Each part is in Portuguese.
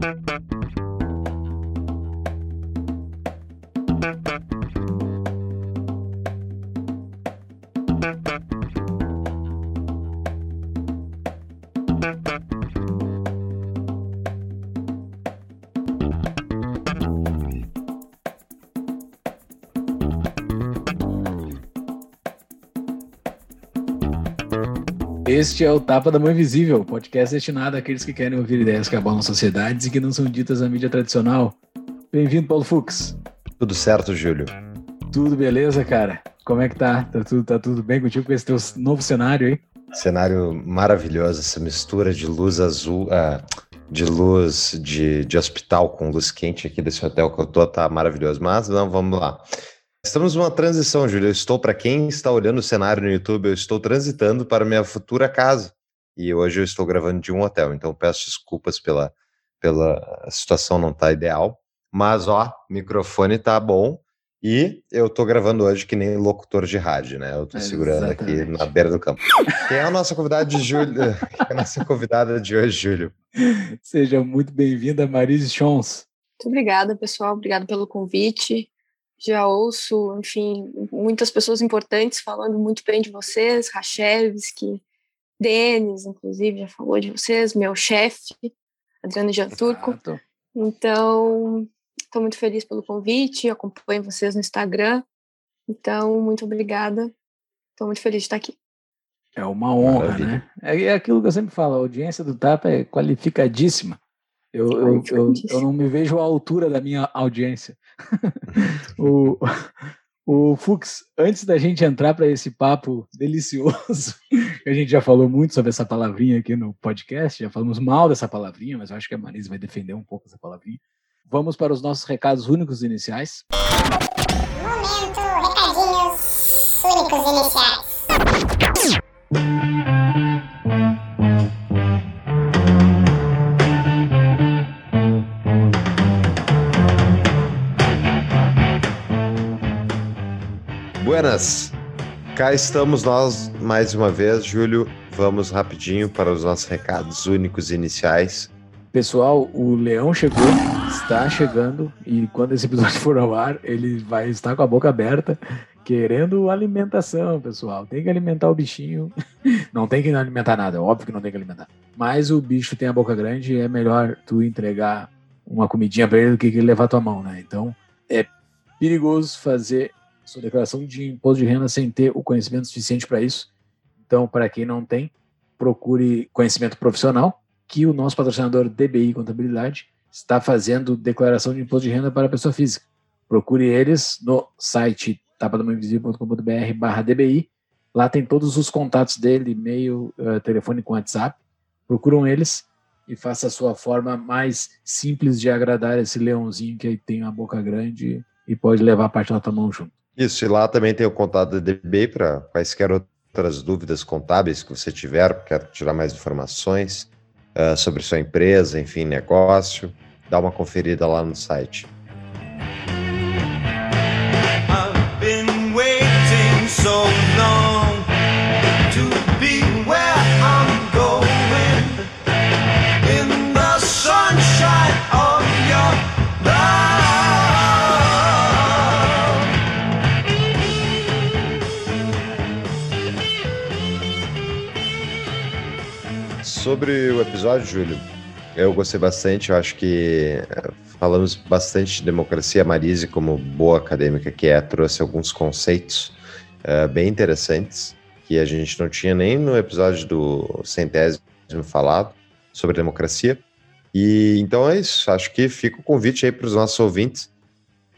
Thank you. Este é o Tapa da Mão Invisível, podcast destinado àqueles que querem ouvir ideias que abalam sociedades e que não são ditas na mídia tradicional. Bem-vindo, Paulo Fux. Tudo certo, Júlio? Tudo beleza, cara? Como é que tá? Tá tudo, tá tudo bem contigo com esse teu novo cenário aí? Cenário maravilhoso, essa mistura de luz azul, uh, de luz de, de hospital com luz quente aqui desse hotel que eu tô, tá maravilhoso. Mas não, vamos lá. Estamos numa transição, Júlio. Eu estou, para quem está olhando o cenário no YouTube, eu estou transitando para minha futura casa. E hoje eu estou gravando de um hotel, então peço desculpas pela, pela situação não tá ideal. Mas, ó, microfone tá bom. E eu tô gravando hoje que nem locutor de rádio, né? Eu tô é, segurando exatamente. aqui na beira do campo. Quem é a nossa convidada de Júlio? Quem é a nossa convidada de hoje, Júlio? Seja muito bem-vinda, Marise Chons. Muito obrigada, pessoal. Obrigada pelo convite já ouço, enfim, muitas pessoas importantes falando muito bem de vocês, Rachevski, Denis, inclusive, já falou de vocês, meu chefe, Adriano Janturco. Exato. Então, estou muito feliz pelo convite, acompanho vocês no Instagram. Então, muito obrigada. Estou muito feliz de estar aqui. É uma honra, Maravilha. né? É, aquilo que eu sempre falo, a audiência do TAPA é qualificadíssima. Eu, eu, eu, eu, não me vejo à altura da minha audiência. o, o Fux, antes da gente entrar para esse papo delicioso, a gente já falou muito sobre essa palavrinha aqui no podcast, já falamos mal dessa palavrinha, mas eu acho que a Marisa vai defender um pouco essa palavrinha. Vamos para os nossos recados únicos iniciais. Momento, recadinhos únicos iniciais. Buenas! Cá estamos nós mais uma vez, Júlio. Vamos rapidinho para os nossos recados únicos iniciais. Pessoal, o Leão chegou, está chegando e quando esse episódio for ao ar, ele vai estar com a boca aberta, querendo alimentação, pessoal. Tem que alimentar o bichinho. Não tem que alimentar nada, óbvio que não tem que alimentar. Mas o bicho tem a boca grande e é melhor tu entregar uma comidinha para ele do que levar tua mão, né? Então é perigoso fazer sua declaração de imposto de renda sem ter o conhecimento suficiente para isso. Então, para quem não tem, procure conhecimento profissional, que o nosso patrocinador DBI Contabilidade está fazendo declaração de imposto de renda para a pessoa física. Procure eles no site tapadamainvisível.com.br barra DBI. Lá tem todos os contatos dele, e-mail, uh, telefone com WhatsApp. Procuram eles e faça a sua forma mais simples de agradar esse leãozinho que tem uma boca grande e pode levar a parte da tua mão junto. Isso, e lá também tem o contato da DB para quaisquer outras dúvidas contábeis que você tiver, quer tirar mais informações uh, sobre sua empresa, enfim, negócio, dá uma conferida lá no site. Sobre o episódio, Júlio, eu gostei bastante. Eu acho que eh, falamos bastante de democracia. A Marise, como boa acadêmica que é, trouxe alguns conceitos uh, bem interessantes que a gente não tinha nem no episódio do centésimo falado sobre democracia. E então é isso. Acho que fica o convite aí para os nossos ouvintes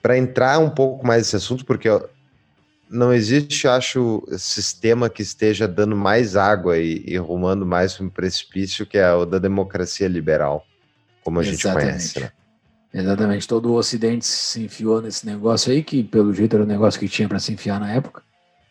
para entrar um pouco mais nesse assunto, porque não existe, acho, sistema que esteja dando mais água e, e rumando mais para um precipício que é o da democracia liberal, como a Exatamente. gente conhece. Né? Exatamente. Todo o Ocidente se enfiou nesse negócio aí, que pelo jeito era o negócio que tinha para se enfiar na época.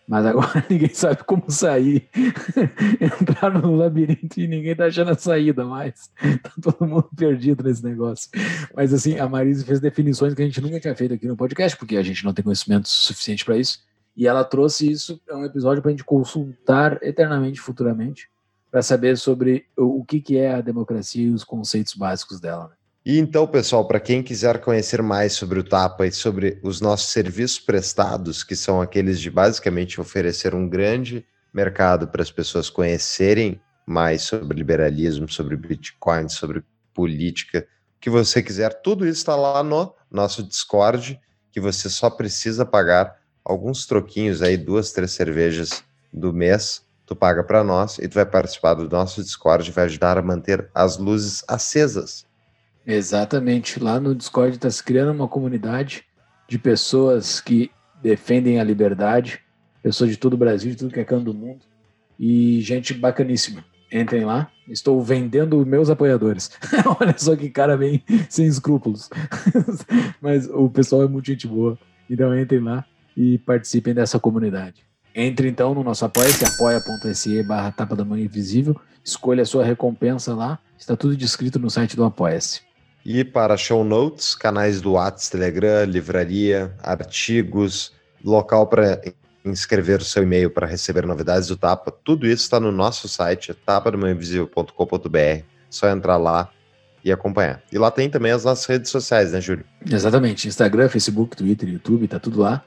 Mas agora ninguém sabe como sair. Entraram no labirinto e ninguém tá achando a saída mais. Tá todo mundo perdido nesse negócio. Mas assim, a Marise fez definições que a gente nunca tinha feito aqui no podcast, porque a gente não tem conhecimento suficiente para isso. E ela trouxe isso, é um episódio para a gente consultar eternamente, futuramente, para saber sobre o, o, que, que é a democracia e os conceitos básicos dela. Né? E então, pessoal, para quem quiser conhecer mais sobre o Tapa e sobre os nossos serviços prestados, que são aqueles de basicamente oferecer um grande mercado para as pessoas conhecerem mais sobre liberalismo, sobre Bitcoin, sobre política, o que você quiser, tudo isso está lá no nosso Discord, que você só precisa pagar alguns troquinhos aí, duas, três cervejas do mês, tu paga para nós e tu vai participar do nosso Discord e vai ajudar a manter as luzes acesas Exatamente. Lá no Discord está se criando uma comunidade de pessoas que defendem a liberdade, pessoas de todo o Brasil, de tudo que é canto do mundo, e gente bacaníssima. Entrem lá. Estou vendendo meus apoiadores. Olha só que cara bem sem escrúpulos. Mas o pessoal é muito gente boa. Então entrem lá e participem dessa comunidade. Entre então no nosso apoia-se, apoia.se barra tapa da mãe invisível. Escolha a sua recompensa lá. Está tudo descrito no site do Apoia-se. E para show notes, canais do WhatsApp, Telegram, livraria, artigos, local para inscrever o seu e-mail para receber novidades do Tapa, tudo isso está no nosso site, tapadomanhoinvisível.com.br. Só entrar lá e acompanhar. E lá tem também as nossas redes sociais, né, Júlio? Exatamente. Instagram, Facebook, Twitter, YouTube, tá tudo lá.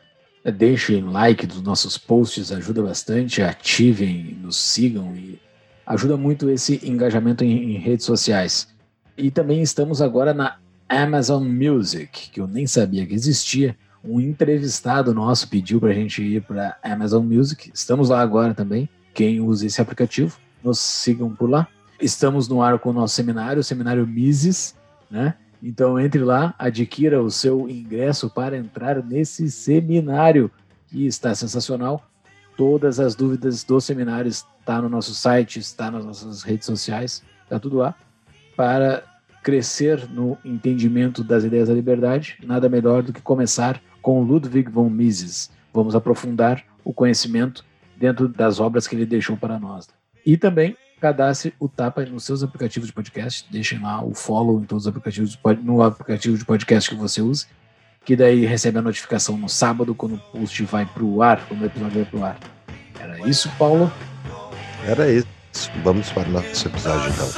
Deixem like dos nossos posts, ajuda bastante. Ativem, nos sigam e ajuda muito esse engajamento em, em redes sociais. E também estamos agora na Amazon Music, que eu nem sabia que existia. Um entrevistado nosso pediu para a gente ir para Amazon Music. Estamos lá agora também. Quem usa esse aplicativo, nos sigam por lá. Estamos no ar com o nosso seminário, o seminário Mises, né? Então entre lá, adquira o seu ingresso para entrar nesse seminário que está sensacional. Todas as dúvidas do seminário está no nosso site, está nas nossas redes sociais, está tudo lá para crescer no entendimento das ideias da liberdade, nada melhor do que começar com Ludwig von Mises. Vamos aprofundar o conhecimento dentro das obras que ele deixou para nós. E também cadastre o Tapa nos seus aplicativos de podcast, deixem lá o follow em todos os aplicativos no aplicativo de podcast que você use, que daí recebe a notificação no sábado quando o post vai para o ar, quando o episódio vai para o ar. Era isso, Paulo? Era isso. Vamos para o nosso episódio então.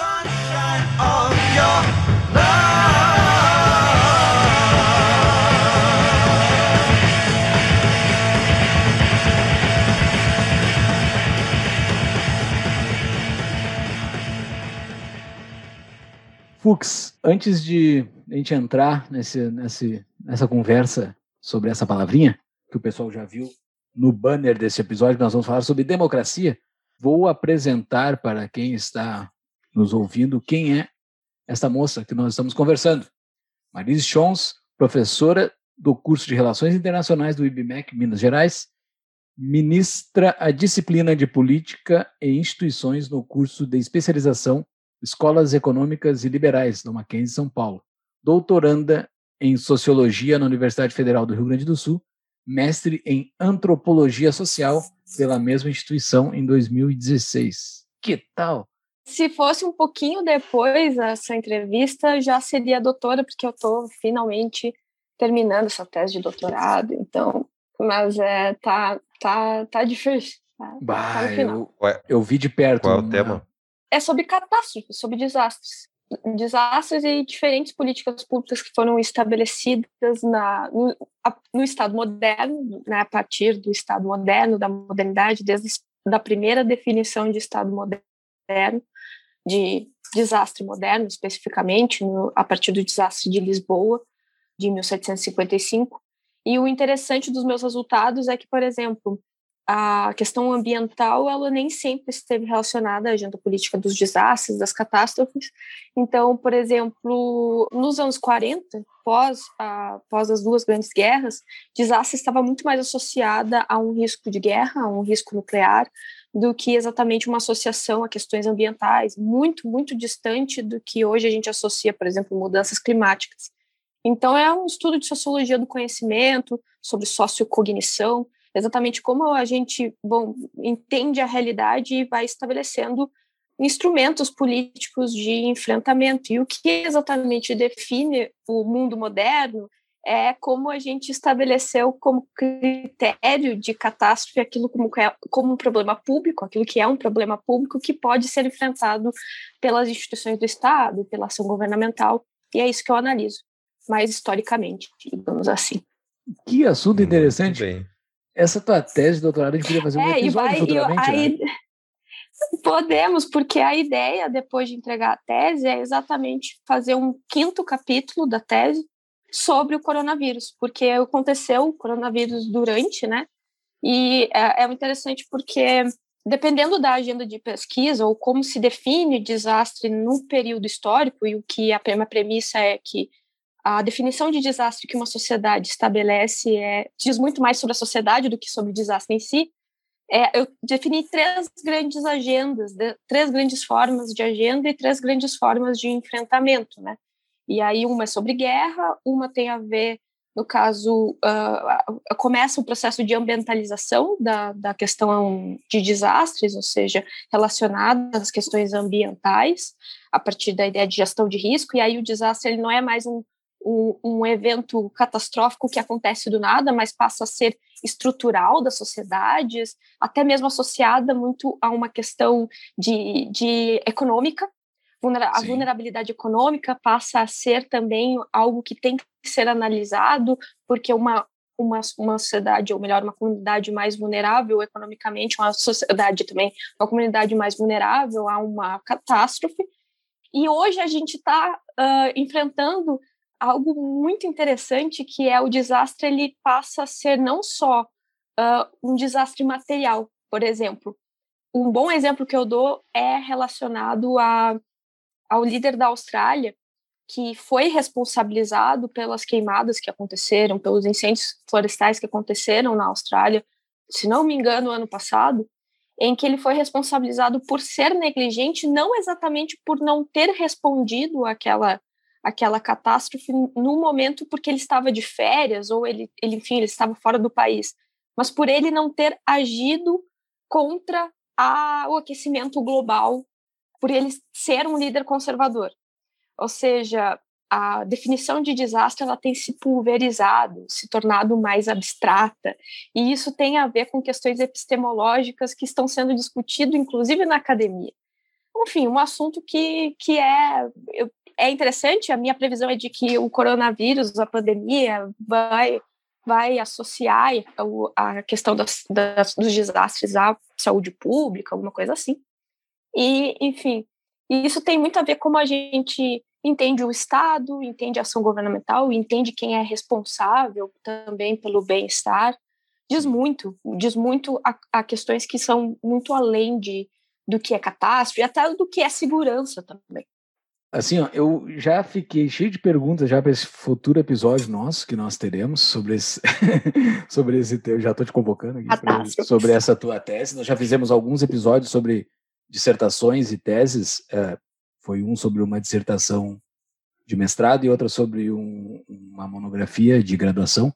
Fux, antes de a gente entrar nesse, nesse, nessa conversa sobre essa palavrinha, que o pessoal já viu no banner desse episódio, nós vamos falar sobre democracia. Vou apresentar para quem está nos ouvindo quem é esta moça que nós estamos conversando. Marise Chons, professora do curso de Relações Internacionais do IBMEC Minas Gerais, ministra a disciplina de Política e Instituições no curso de especialização Escolas Econômicas e Liberais do Mackenzie São Paulo, doutoranda em Sociologia na Universidade Federal do Rio Grande do Sul, mestre em Antropologia Social pela mesma instituição em 2016. Que tal? Se fosse um pouquinho depois dessa entrevista, já seria doutora, porque eu estou finalmente terminando essa tese de doutorado, então, mas é, tá, tá, tá difícil. Tá, bah, tá eu, eu, vi de perto. Qual é o tema? É sobre catástrofes, sobre desastres. Desastres e diferentes políticas públicas que foram estabelecidas na, no, no Estado moderno, né, a partir do Estado moderno, da modernidade, desde a primeira definição de Estado moderno de desastre moderno, especificamente, no, a partir do desastre de Lisboa, de 1755. E o interessante dos meus resultados é que, por exemplo, a questão ambiental ela nem sempre esteve relacionada à agenda política dos desastres, das catástrofes. Então, por exemplo, nos anos 40, pós, a, pós as duas grandes guerras, desastre estava muito mais associada a um risco de guerra, a um risco nuclear, do que exatamente uma associação a questões ambientais, muito, muito distante do que hoje a gente associa, por exemplo, mudanças climáticas. Então, é um estudo de sociologia do conhecimento, sobre sociocognição, exatamente como a gente bom, entende a realidade e vai estabelecendo instrumentos políticos de enfrentamento. E o que exatamente define o mundo moderno é como a gente estabeleceu como critério de catástrofe aquilo como, é, como um problema público, aquilo que é um problema público que pode ser enfrentado pelas instituições do Estado, pela ação governamental. E é isso que eu analiso, mais historicamente, digamos assim. Que assunto interessante. Essa tua tese de doutorado, a gente podia fazer um é, episódio vai, futuramente, eu, aí, né? Podemos, porque a ideia, depois de entregar a tese, é exatamente fazer um quinto capítulo da tese sobre o coronavírus, porque aconteceu o coronavírus durante, né? E é, é interessante porque, dependendo da agenda de pesquisa ou como se define desastre no período histórico, e o que a premissa é que a definição de desastre que uma sociedade estabelece é, diz muito mais sobre a sociedade do que sobre o desastre em si. É, eu defini três grandes agendas, de, três grandes formas de agenda e três grandes formas de enfrentamento, né? E aí uma é sobre guerra, uma tem a ver, no caso, uh, começa o processo de ambientalização da, da questão de desastres, ou seja, relacionada às questões ambientais, a partir da ideia de gestão de risco, e aí o desastre ele não é mais um um, um, evento catastrófico que acontece do nada, mas passa a ser estrutural das sociedades, até mesmo associada muito a uma questão de, de econômica. A Sim. vulnerabilidade econômica passa a ser também algo que tem que ser analisado, porque uma, uma, uma sociedade, ou melhor, uma comunidade mais vulnerável economicamente, uma sociedade também, uma comunidade mais vulnerável a uma catástrofe. E hoje a gente está uh, enfrentando algo muito interessante que é o desastre ele passa a ser não só uh, um desastre material, por exemplo. Um bom exemplo que eu dou é relacionado a, ao líder da Austrália, que foi responsabilizado pelas queimadas que aconteceram, pelos incêndios florestais que aconteceram na Austrália, se não me engano, ano passado, em que ele foi responsabilizado por ser negligente, não exatamente por não ter respondido àquela aquela catástrofe no momento porque ele estava de férias ou ele, ele enfim, ele estava fora do país, mas por ele não ter agido contra a, o aquecimento global, por ele ser um líder conservador. Ou seja, a definição de desastre ela tem se pulverizado, se tornado mais abstrata, e isso tem a ver com questões epistemológicas que estão sendo discutidas, inclusive na academia. Enfim, um assunto que, que é, eu é interessante, a minha previsão é de que o coronavírus, a pandemia, vai, vai associar a questão das, das, dos desastres à saúde pública, alguma coisa assim. E, enfim, isso tem muito a ver como a gente entende o Estado, entende a ação governamental, entende quem é responsável também pelo bem-estar. Diz muito, diz muito a, a, questões que são muito além de, do que é catástrofe, até do que é segurança também. Assim, ó, eu já fiquei cheio de perguntas já para esse futuro episódio nosso que nós teremos sobre esse, sobre esse teu. Já estou te convocando aqui pra, sobre essa tua tese. Nós já fizemos alguns episódios sobre dissertações e teses. É, foi um sobre uma dissertação de mestrado e outra sobre um, uma monografia de graduação,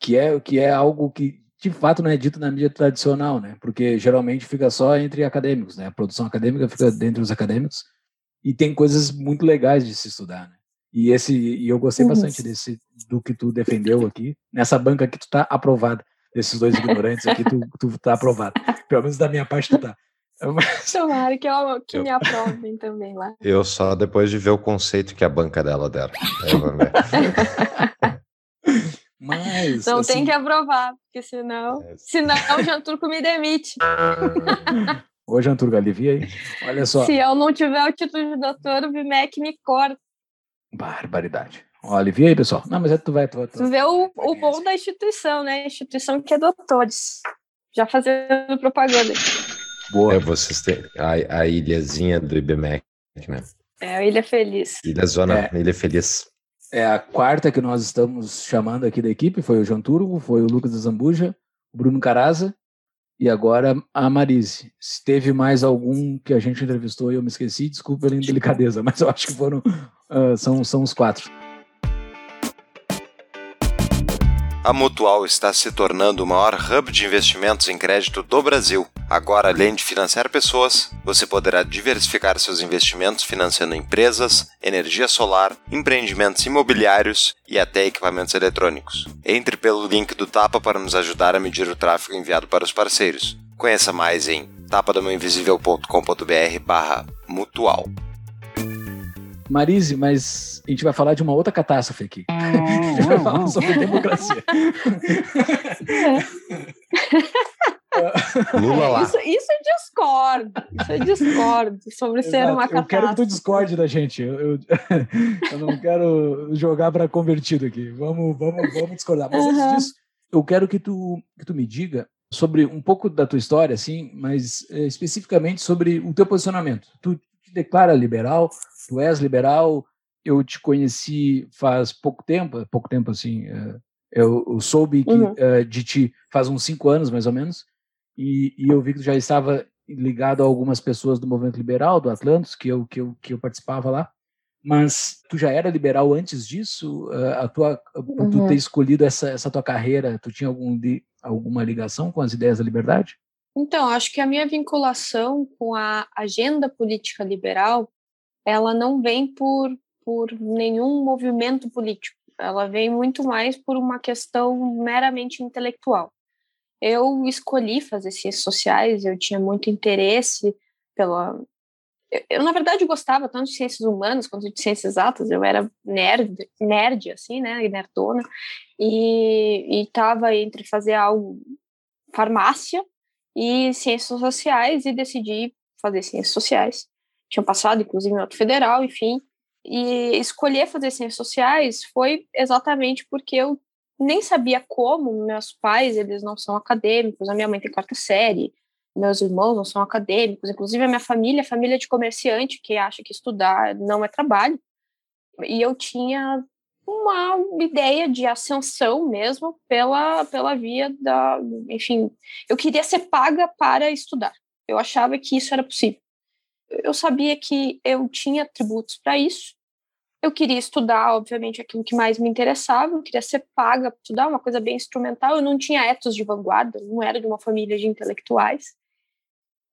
que é que é algo que de fato não é dito na mídia tradicional, né? Porque geralmente fica só entre acadêmicos, né? A produção acadêmica fica dentro dos acadêmicos e tem coisas muito legais de se estudar, né? E esse e eu gostei uhum. bastante desse do que tu defendeu aqui nessa banca que tu tá aprovado desses dois ignorantes aqui tu tu tá aprovado pelo menos da minha parte tu tá Mas... Tomara que, eu, que eu, me aprovem também lá. Eu só depois de ver o conceito que a banca dela deram. Mas. Não assim... tem que aprovar, porque senão. É. Senão o Jean Turco me demite. Ô, Janturga, alivia aí. Olha só. Se eu não tiver o título de doutor, o BMEC me corta. Barbaridade. Ó, alivia aí, pessoal. Não, mas é tu vai. Tu, tu, tu vê o, o bom da instituição, né? A instituição que é doutores. Já fazendo propaganda. Boa. É, vocês têm a, a ilhazinha do IBMEC, né? É, a Ilha Feliz. Ilha Zona, é. Ilha Feliz. É a quarta que nós estamos chamando aqui da equipe. Foi o João Turgo, foi o Lucas Zambuja, o Bruno Caraza e agora a Marise. Se teve mais algum que a gente entrevistou e eu me esqueci, desculpa pela indelicadeza, mas eu acho que foram uh, são, são os quatro. A Mutual está se tornando o maior hub de investimentos em crédito do Brasil. Agora, além de financiar pessoas, você poderá diversificar seus investimentos financiando empresas, energia solar, empreendimentos imobiliários e até equipamentos eletrônicos. Entre pelo link do Tapa para nos ajudar a medir o tráfego enviado para os parceiros. Conheça mais em tapadamainvisível.com.br barra mutual. Marise, mas a gente vai falar de uma outra catástrofe aqui. a gente vai falar sobre democracia. Lula lá. Isso, isso eu discordo. Isso eu discordo sobre ser Exato. uma Eu quero que tu catástrofe. discorde da gente. Eu, eu, eu não quero jogar para convertido aqui. Vamos, vamos, vamos discordar. Mas Aham. antes disso, eu quero que tu, que tu me diga sobre um pouco da tua história, assim, mas eh, especificamente sobre o teu posicionamento. Tu te declara liberal, tu és liberal. Eu te conheci faz pouco tempo, pouco tempo assim. eh, Eu, eu soube que, Uhum. eh, de ti faz uns cinco anos, mais ou menos, e, e eu vi que tu já estava ligado a algumas pessoas do movimento liberal, do Atlantis, que eu, que eu, que eu participava lá. Mas tu já era liberal antes disso? A tua, por tu Uhum. ter escolhido essa, essa tua carreira, tu tinha algum alguma ligação com as ideias da liberdade? Então, acho que a minha vinculação com a agenda política liberal, ela não vem por, por nenhum movimento político. Ela vem muito mais por uma questão meramente intelectual. Eu escolhi fazer ciências sociais, eu tinha muito interesse pela. Eu, eu, na verdade, gostava tanto de ciências humanas quanto de ciências exatas. Eu era nerd, nerd assim, né, nerdona, e estava entre fazer algo farmácia e ciências sociais e decidi fazer ciências sociais. Tinha passado, inclusive, em outro federal, enfim. E escolher fazer ciências sociais foi exatamente porque eu nem sabia como. Meus pais, eles não são acadêmicos, a minha mãe tem quarta série, meus irmãos não são acadêmicos, inclusive a minha família, família de comerciante, que acha que estudar não é trabalho. E eu tinha uma ideia de ascensão mesmo pela, pela via da. Enfim, eu queria ser paga para estudar. Eu achava que isso era possível. Eu sabia que eu tinha atributos para isso. Eu queria estudar, obviamente, aquilo que mais me interessava. Eu queria ser paga para estudar, uma coisa bem instrumental. Eu não tinha etos de vanguarda, não era de uma família de intelectuais.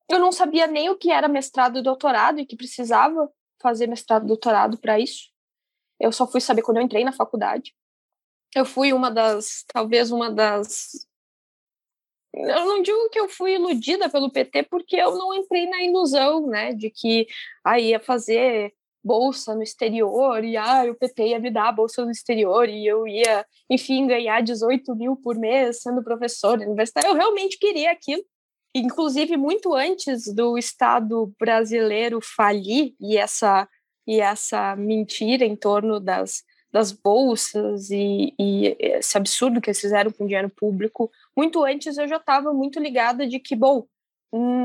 Eu não sabia nem o que era mestrado e doutorado e que precisava fazer mestrado e doutorado para isso. Eu só fui saber quando eu entrei na faculdade. Eu fui uma das, talvez uma das. Eu não digo que eu fui iludida pelo PT, porque eu não entrei na ilusão, né, de que ah, ia fazer bolsa no exterior e ah, o PT ia me dar a bolsa no exterior e eu ia, enfim, ganhar 18 mil por mês sendo professor universitário. Eu realmente queria aquilo. Inclusive, muito antes do Estado brasileiro falir e essa e essa mentira em torno das, das bolsas e, e, esse absurdo que eles fizeram com o dinheiro público, muito antes eu já estava muito ligada de que, bom,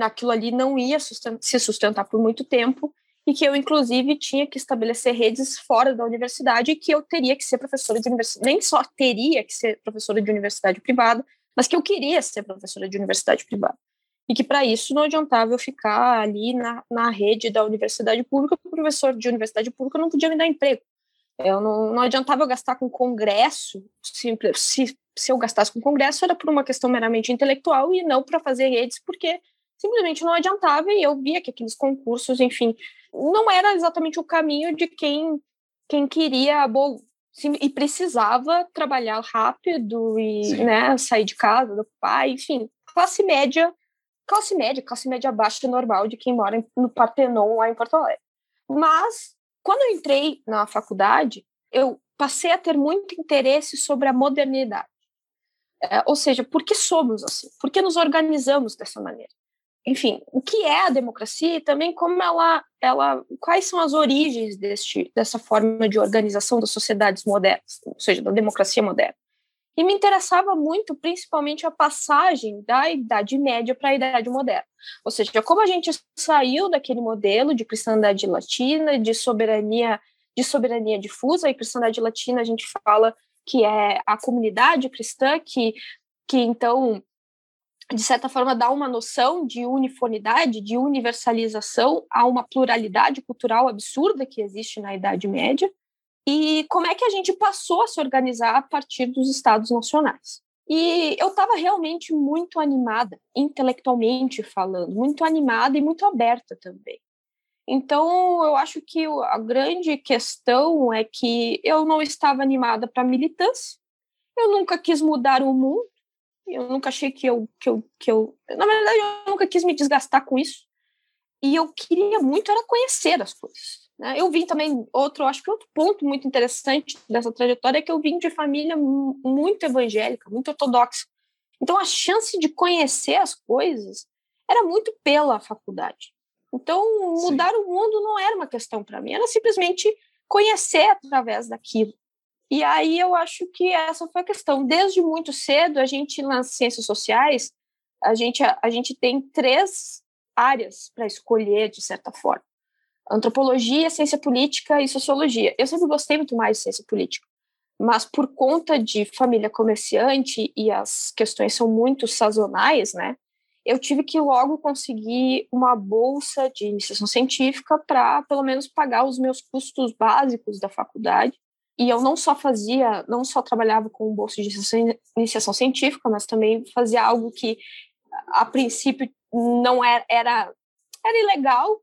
aquilo ali não ia sustentar, se sustentar por muito tempo e que eu, inclusive, tinha que estabelecer redes fora da universidade e que eu teria que ser professora de universidade, nem só teria que ser professora de universidade privada, mas que eu queria ser professora de universidade privada e que para isso não adiantava eu ficar ali na, na rede da universidade pública, porque o professor de universidade pública não podia me dar emprego. Eu não, não adiantava eu gastar com congresso, se, se, se eu gastasse com congresso era por uma questão meramente intelectual e não para fazer redes, porque simplesmente não adiantava e eu via que aqueles concursos, enfim, não era exatamente o caminho de quem, quem queria, bom, sim, e precisava trabalhar rápido e né, sair de casa do pai, enfim, classe média classe média, classe média baixa normal de quem mora no Partenon, lá em Porto Alegre. Mas, quando eu entrei na faculdade, eu passei a ter muito interesse sobre a modernidade. É, ou seja, por que somos assim? Por que nos organizamos dessa maneira? Enfim, o que é a democracia e também como ela, ela quais são as origens deste, dessa forma de organização das sociedades modernas, ou seja, da democracia moderna. E me interessava muito, principalmente, a passagem da Idade Média para a Idade Moderna. Ou seja, como a gente saiu daquele modelo de cristandade latina, de soberania, de soberania difusa, e cristandade latina a gente fala que é a comunidade cristã que, que então, de certa forma, dá uma noção de uniformidade, de universalização a uma pluralidade cultural absurda que existe na Idade Média e como é que a gente passou a se organizar a partir dos estados nacionais. E eu estava realmente muito animada, intelectualmente falando, muito animada e muito aberta também. Então, eu acho que a grande questão é que eu não estava animada para militância, eu nunca quis mudar o mundo, eu nunca achei que eu, que eu, que eu. Na verdade, eu nunca quis me desgastar com isso. E eu queria muito era conhecer as coisas. Né? Eu vim também, outro, acho que outro ponto muito interessante dessa trajetória é que eu vim de família muito evangélica, muito ortodoxa. Então, a chance de conhecer as coisas era muito pela faculdade. Então, mudar Sim. o mundo não era uma questão para mim, era simplesmente conhecer através daquilo. E aí eu acho que essa foi a questão. Desde muito cedo, a gente nas ciências sociais, a gente, a, a gente tem três áreas para escolher, de certa forma: antropologia, ciência política e sociologia. Eu sempre gostei muito mais de ciência política, mas por conta de família comerciante e as questões são muito sazonais, né? eu tive que logo conseguir uma bolsa de iniciação científica para, pelo menos, pagar os meus custos básicos da faculdade. E eu não só fazia, não só trabalhava com bolsa de iniciação científica, mas também fazia algo que, a princípio, não era, era, era ilegal,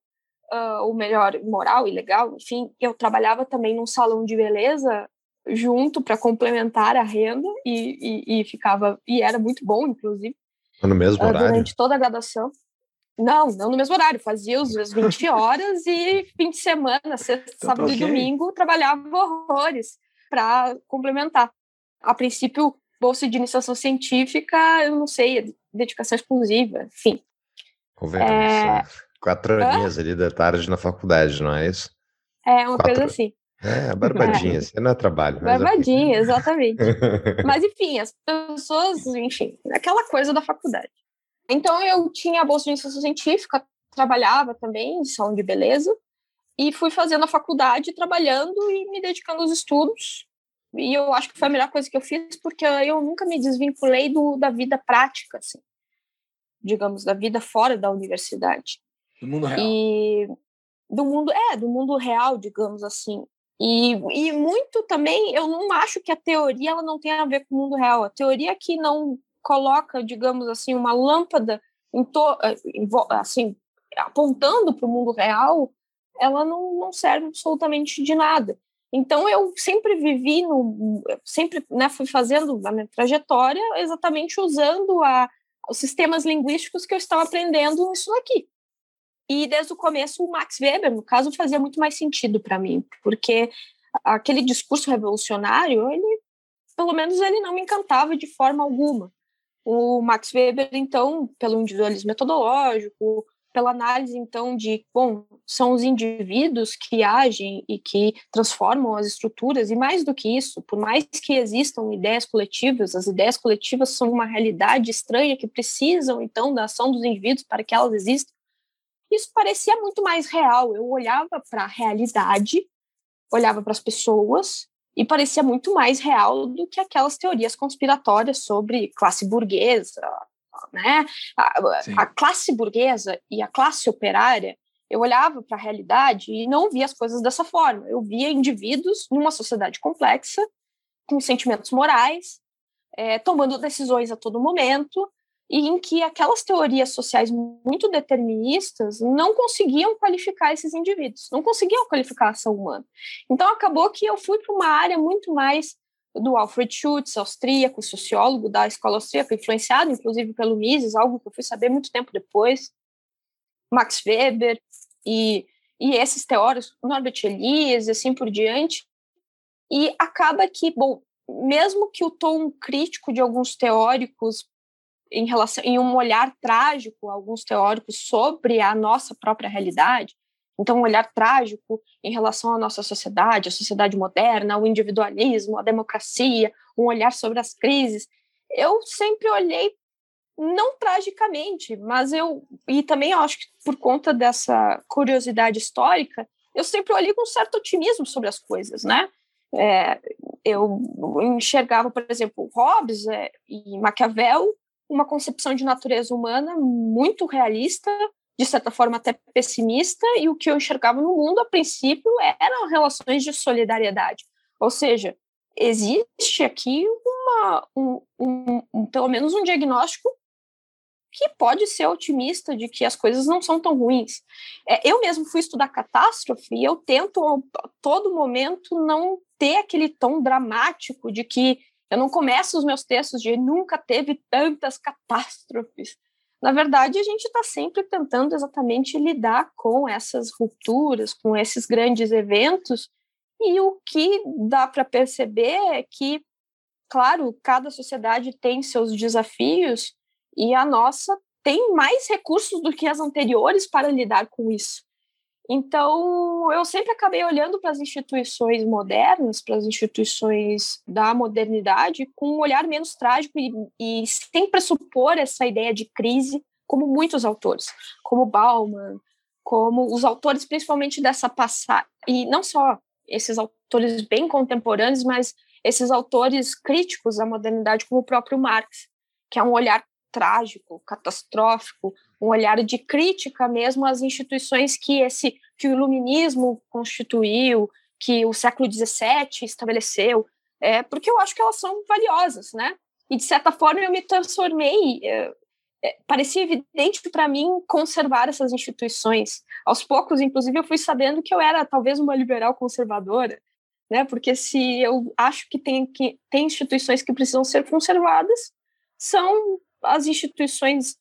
uh, ou melhor, moral, ilegal, enfim. Eu trabalhava também num salão de beleza junto para complementar a renda e, e, e ficava, e era muito bom, inclusive. No mesmo horário? Durante toda a graduação. Não, não no mesmo horário. Fazia os 20 horas e fim de semana, sexta, então, sábado okay. e domingo, trabalhava horrores para complementar. A princípio, bolsa de iniciação científica, eu não sei, dedicação exclusiva, enfim. Convenhamos, é... quatro aninhas ali da tarde na faculdade, não é isso? É, uma quatro... coisa assim. É, barbadinha, é. você não é trabalho. É barbadinha, é exatamente. mas, enfim, as pessoas, enfim, aquela coisa da faculdade. Então, eu tinha a bolsa de iniciação científica, trabalhava também em salão de beleza, e fui fazendo a faculdade, trabalhando e me dedicando aos estudos. E eu acho que foi a melhor coisa que eu fiz, porque eu nunca me desvinculei do, da vida prática, assim, digamos, da vida fora da universidade. Do mundo real. E do mundo, é, do mundo real, digamos assim. E, e muito também, eu não acho que a teoria ela não tenha a ver com o mundo real. A teoria que não coloca, digamos assim, uma lâmpada eh, assim, apontando para o mundo real, ela não, não serve absolutamente de nada. Então eu sempre vivi no, sempre né, fui fazendo a minha trajetória exatamente usando a, os sistemas linguísticos que eu estava aprendendo nisso aqui. E desde o começo, o Max Weber, no caso, fazia muito mais sentido para mim, porque aquele discurso revolucionário, ele, pelo menos, ele não me encantava de forma alguma. O Max Weber, então, pelo individualismo metodológico, pela análise, então, de, bom, são os indivíduos que agem e que transformam as estruturas, e mais do que isso, por mais que existam ideias coletivas, as ideias coletivas são uma realidade estranha que precisam, então, da ação dos indivíduos para que elas existam, isso parecia muito mais real. Eu olhava para a realidade, olhava para as pessoas e parecia muito mais real do que aquelas teorias conspiratórias sobre classe burguesa, né? A, a classe burguesa e a classe operária, eu olhava para a realidade e não via as coisas dessa forma. Eu via indivíduos numa sociedade complexa, com sentimentos morais, é, tomando decisões a todo momento, e em que aquelas teorias sociais muito deterministas não conseguiam qualificar esses indivíduos, não conseguiam qualificar a ação humana. Então acabou que eu fui para uma área muito mais do Alfred Schutz, austríaco, sociólogo da escola austríaca, influenciado inclusive pelo Mises, algo que eu fui saber muito tempo depois, Max Weber e, e esses teóricos, Norbert Elias e assim por diante, e acaba que, bom, mesmo que o tom crítico de alguns teóricos em relação em um olhar trágico alguns teóricos sobre a nossa própria realidade então um olhar trágico em relação à nossa sociedade a sociedade moderna o individualismo a democracia um olhar sobre as crises eu sempre olhei não tragicamente mas eu e também eu acho que por conta dessa curiosidade histórica eu sempre olhei com certo otimismo sobre as coisas né? É, eu enxergava, por exemplo, Hobbes é, e Maquiavel uma concepção de natureza humana muito realista, de certa forma até pessimista, e o que eu enxergava no mundo, a princípio, eram relações de solidariedade. Ou seja, existe aqui uma, um, um, um, pelo menos um diagnóstico que pode ser otimista de que as coisas não são tão ruins. É, eu mesmo fui estudar catástrofe e eu tento a todo momento não ter aquele tom dramático de que eu não começo os meus textos de nunca teve tantas catástrofes, Na verdade, a gente está sempre tentando exatamente lidar com essas rupturas, com esses grandes eventos, e o que dá para perceber é que, claro, cada sociedade tem seus desafios, e a nossa tem mais recursos do que as anteriores para lidar com isso. Então, eu sempre acabei olhando para as instituições modernas, para as instituições da modernidade, com um olhar menos trágico e, e sem pressupor essa ideia de crise, como muitos autores, como Bauman, como os autores principalmente dessa passagem, e não só esses autores bem contemporâneos, mas esses autores críticos da modernidade, como o próprio Marx, que é um olhar trágico, catastrófico, um olhar de crítica mesmo às instituições que esse que o iluminismo constituiu, que o século XVII estabeleceu, é, porque eu acho que elas são valiosas, né? E de certa forma eu me transformei, é, é, parecia evidente para mim conservar essas instituições. Aos poucos, inclusive, eu fui sabendo que eu era talvez uma liberal conservadora, né? Porque se eu acho que tem que tem instituições que precisam ser conservadas, são as instituições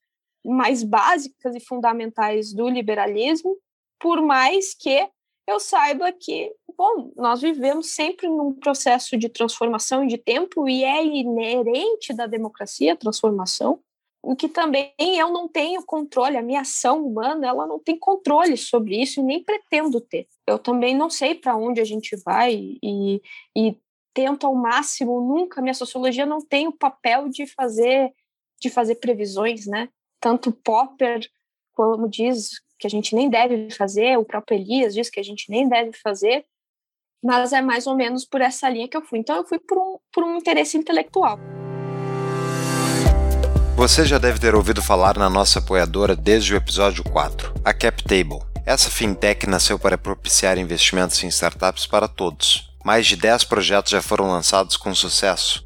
mais básicas e fundamentais do liberalismo, por mais que eu saiba que, bom, nós vivemos sempre num processo de transformação de tempo e é inerente da democracia a transformação, o que também eu não tenho controle, a minha ação humana, ela não tem controle sobre isso e nem pretendo ter. Eu também não sei para onde a gente vai e, e tento ao máximo, nunca, minha sociologia não tem o papel de fazer de fazer previsões, né? Tanto Popper, como diz que a gente nem deve fazer, o próprio Elias diz que a gente nem deve fazer, mas é mais ou menos por essa linha que eu fui. Então eu fui por um, por um interesse intelectual. Você já deve ter ouvido falar na nossa apoiadora desde o episódio 4, a CapTable. Essa fintech nasceu para propiciar investimentos em startups para todos, mais de 10 projetos já foram lançados com sucesso,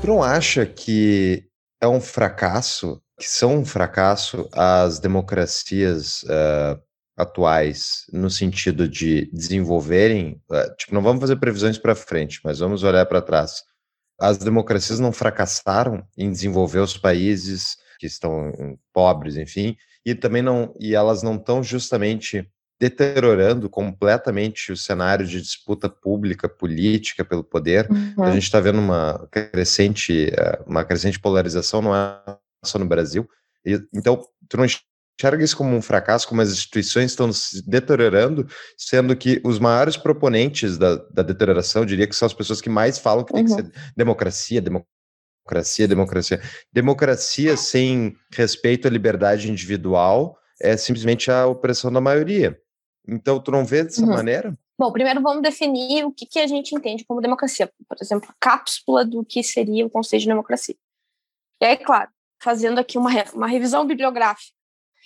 Tu não acha que é um fracasso, que são um fracasso as democracias uh, atuais no sentido de desenvolverem, uh, tipo, não vamos fazer previsões para frente, mas vamos olhar para trás. As democracias não fracassaram em desenvolver os países que estão pobres, enfim, e também não, e elas não estão justamente deteriorando completamente o cenário de disputa pública, política pelo poder. Uhum. A gente está vendo uma crescente, eh, uma crescente polarização, não é só no Brasil. E, então, tu não enxerga isso como um fracasso, como as instituições estão se deteriorando, sendo que os maiores proponentes da, da deterioração, diria que são as pessoas que mais falam que uhum. tem que ser democracia, democracia, democracia. Democracia sem respeito à liberdade individual é simplesmente a opressão da maioria. Então, tu não vê dessa uhum. maneira? Bom, primeiro vamos definir o que, que a gente entende como democracia. Por exemplo, a cápsula do que seria o conceito de democracia. E aí, claro, fazendo aqui uma, uma revisão bibliográfica.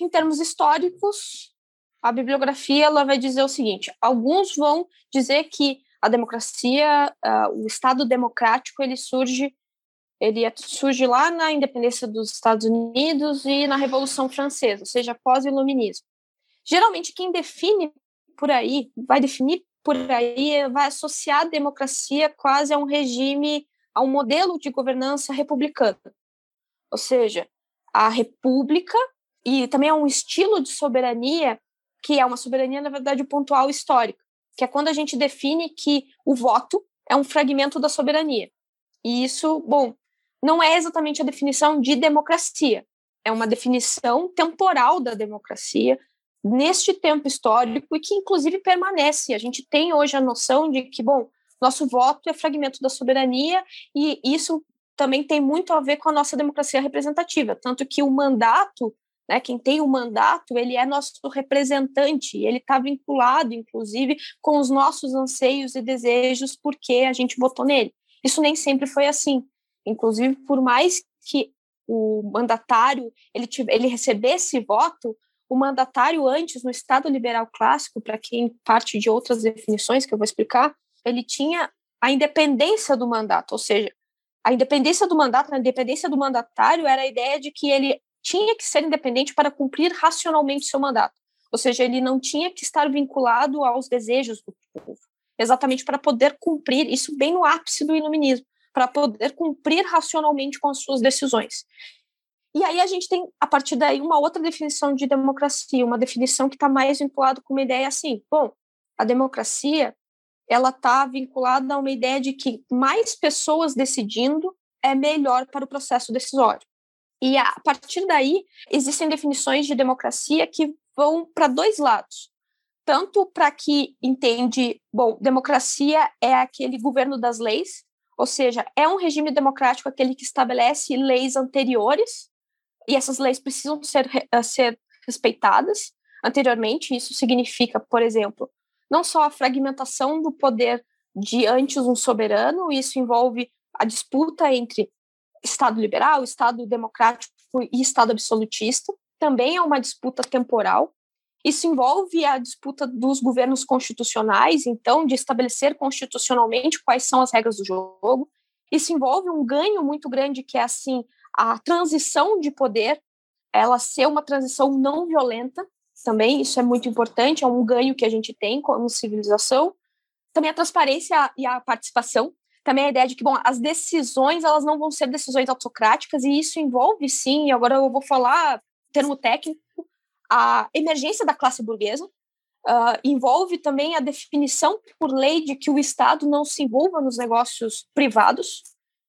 Em termos históricos, a bibliografia ela vai dizer o seguinte: alguns vão dizer que a democracia, uh, o Estado democrático, ele surge, ele surge lá na independência dos Estados Unidos e na Revolução Francesa, ou seja, pós-iluminismo. Geralmente, quem define por aí, vai definir por aí, vai associar a democracia quase a um regime, a um modelo de governança republicana. Ou seja, a república e também é um estilo de soberania que é uma soberania, na verdade, pontual histórica, que é quando a gente define que o voto é um fragmento da soberania. E isso, bom, não é exatamente a definição de democracia, é uma definição temporal da democracia, neste tempo histórico e que, inclusive, permanece. A gente tem hoje a noção de que, bom, nosso voto é fragmento da soberania e isso também tem muito a ver com a nossa democracia representativa, tanto que o mandato, né, quem tem o mandato, ele é nosso representante, ele está vinculado, inclusive, com os nossos anseios e desejos, porque a gente votou nele. Isso nem sempre foi assim. Inclusive, por mais que o mandatário ele, ele recebesse voto, o mandatário antes, no Estado liberal clássico, para quem parte de outras definições que eu vou explicar, ele tinha a independência do mandato, ou seja, a independência do mandato, a independência do mandatário era a ideia de que ele tinha que ser independente para cumprir racionalmente seu mandato. Ou seja, ele não tinha que estar vinculado aos desejos do povo, exatamente para poder cumprir isso bem no ápice do iluminismo, para poder cumprir racionalmente com as suas decisões. E aí a gente tem, a partir daí, uma outra definição de democracia, uma definição que está mais vinculada com uma ideia assim, bom, a democracia ela está vinculada a uma ideia de que mais pessoas decidindo é melhor para o processo decisório. E a partir daí, existem definições de democracia que vão para dois lados. Tanto para que entende, bom, democracia é aquele governo das leis, ou seja, é um regime democrático aquele que estabelece leis anteriores, e essas leis precisam ser, eh, ser respeitadas anteriormente. Isso significa, por exemplo, não só a fragmentação do poder de antes um soberano, isso envolve a disputa entre Estado liberal, Estado democrático e Estado absolutista, também é uma disputa temporal. Isso envolve a disputa dos governos constitucionais, então, de estabelecer constitucionalmente quais são as regras do jogo. Isso envolve um ganho muito grande, que é, assim, a transição de poder, ela ser uma transição não violenta, também, isso é muito importante, é um ganho que a gente tem como civilização. Também a transparência e a participação, também a ideia de que, bom, as decisões, elas não vão ser decisões autocráticas, e isso envolve, sim, agora eu vou falar termo técnico, a emergência da classe burguesa, uh, envolve também a definição por lei de que o Estado não se envolva nos negócios privados.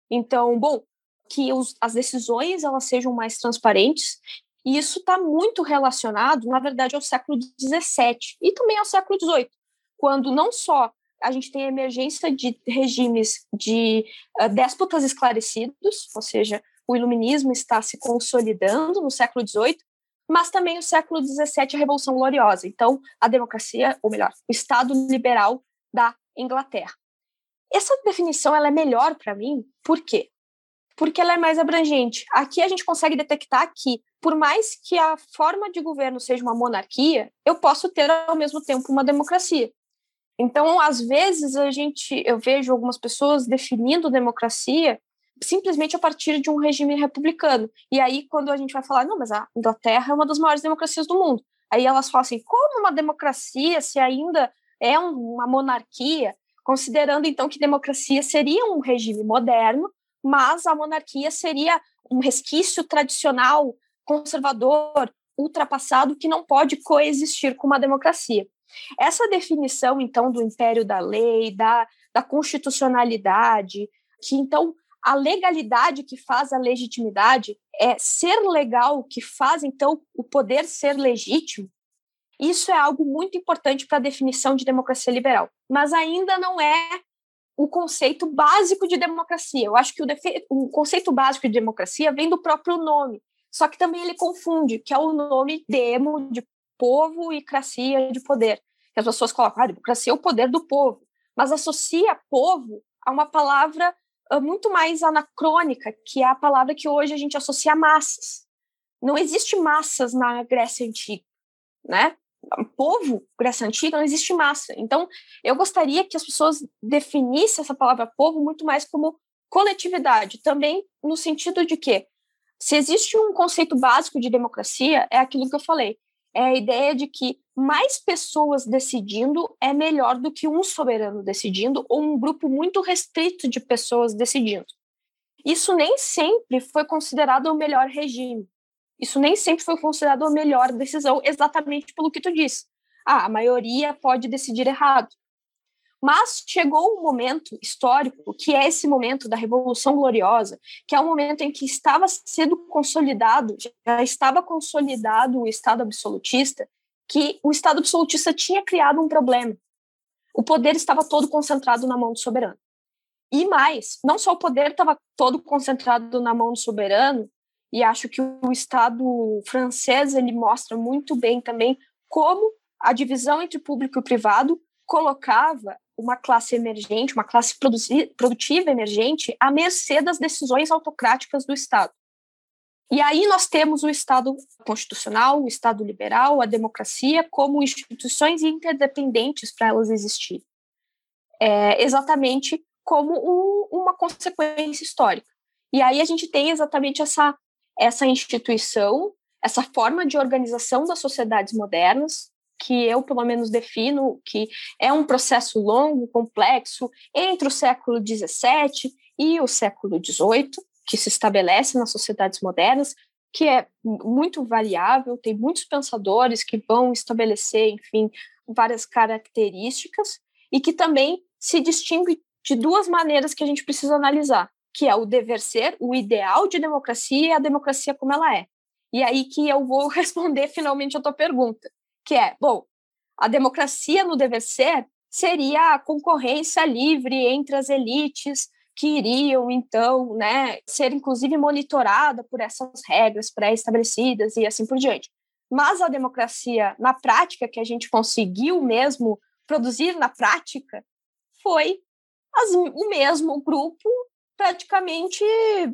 Então, bom, que os, as decisões elas sejam mais transparentes e isso está muito relacionado, na verdade, ao século XVII e também ao século XVIII, quando não só a gente tem a emergência de regimes de uh, déspotas esclarecidos, ou seja, o iluminismo está se consolidando no século XVIII, mas também o século XVII, a Revolução Gloriosa. Então, a democracia, ou melhor, o Estado liberal da Inglaterra. Essa definição ela é melhor para mim, por quê? Porque ela é mais abrangente. Aqui a gente consegue detectar que por mais que a forma de governo seja uma monarquia, eu posso ter ao mesmo tempo uma democracia. Então, às vezes a gente, eu vejo algumas pessoas definindo democracia simplesmente a partir de um regime republicano. E aí, quando a gente vai falar, não, mas a Inglaterra é uma das maiores democracias do mundo. Aí elas falam assim, como uma democracia se ainda é uma monarquia? Considerando então que democracia seria um regime moderno, mas a monarquia seria um resquício tradicional conservador, ultrapassado, que não pode coexistir com uma democracia. Essa definição, então, do império da lei, da, da constitucionalidade, que então a legalidade que faz a legitimidade é ser legal que faz, então, o poder ser legítimo, isso é algo muito importante para a definição de democracia liberal. Mas ainda não é o conceito básico de democracia. Eu acho que o, o conceito básico de democracia vem do próprio nome, só que também ele confunde, que é o nome demo de povo e cracia de poder. Que as pessoas colocam, ah, democracia é o poder do povo, mas associa povo a uma palavra uh, muito mais anacrônica, que é a palavra que hoje a gente associa a massas. Não existe massas na Grécia Antiga, né? Povo, Grécia Antiga, não existe massa. Então, eu gostaria que as pessoas definissem essa palavra povo muito mais como coletividade, também no sentido de que se existe um conceito básico de democracia, é aquilo que eu falei. É a ideia de que mais pessoas decidindo é melhor do que um soberano decidindo ou um grupo muito restrito de pessoas decidindo. Isso nem sempre foi considerado o melhor regime. Isso nem sempre foi considerado a melhor decisão, exatamente pelo que tu disse. Ah, a maioria pode decidir errado. Mas chegou um momento histórico, que é esse momento da Revolução Gloriosa, que é o momento em que estava sendo consolidado, já estava consolidado o Estado absolutista, que o Estado absolutista tinha criado um problema. O poder estava todo concentrado na mão do soberano. E mais, não só o poder estava todo concentrado na mão do soberano, e acho que o Estado francês ele mostra muito bem também como a divisão entre público e privado colocava uma classe emergente, uma classe produtiva emergente, à mercê das decisões autocráticas do Estado. E aí nós temos o Estado constitucional, o Estado liberal, a democracia como instituições interdependentes para elas existirem. É, exatamente como um, uma consequência histórica. E aí a gente tem exatamente essa, essa instituição, essa forma de organização das sociedades modernas, que eu, pelo menos, defino que é um processo longo, complexo, entre o século XVII e o século XVIII, que se estabelece nas sociedades modernas, que é muito variável, tem muitos pensadores que vão estabelecer, enfim, várias características, e que também se distingue de duas maneiras que a gente precisa analisar, que é o dever ser, o ideal de democracia e a democracia como ela é. E aí que eu vou responder finalmente a tua pergunta, que é, bom, a democracia no dever ser seria a concorrência livre entre as elites que iriam então, né, ser inclusive monitorada por essas regras pré-estabelecidas e assim por diante. Mas a democracia na prática que a gente conseguiu mesmo produzir na prática foi as, o mesmo grupo praticamente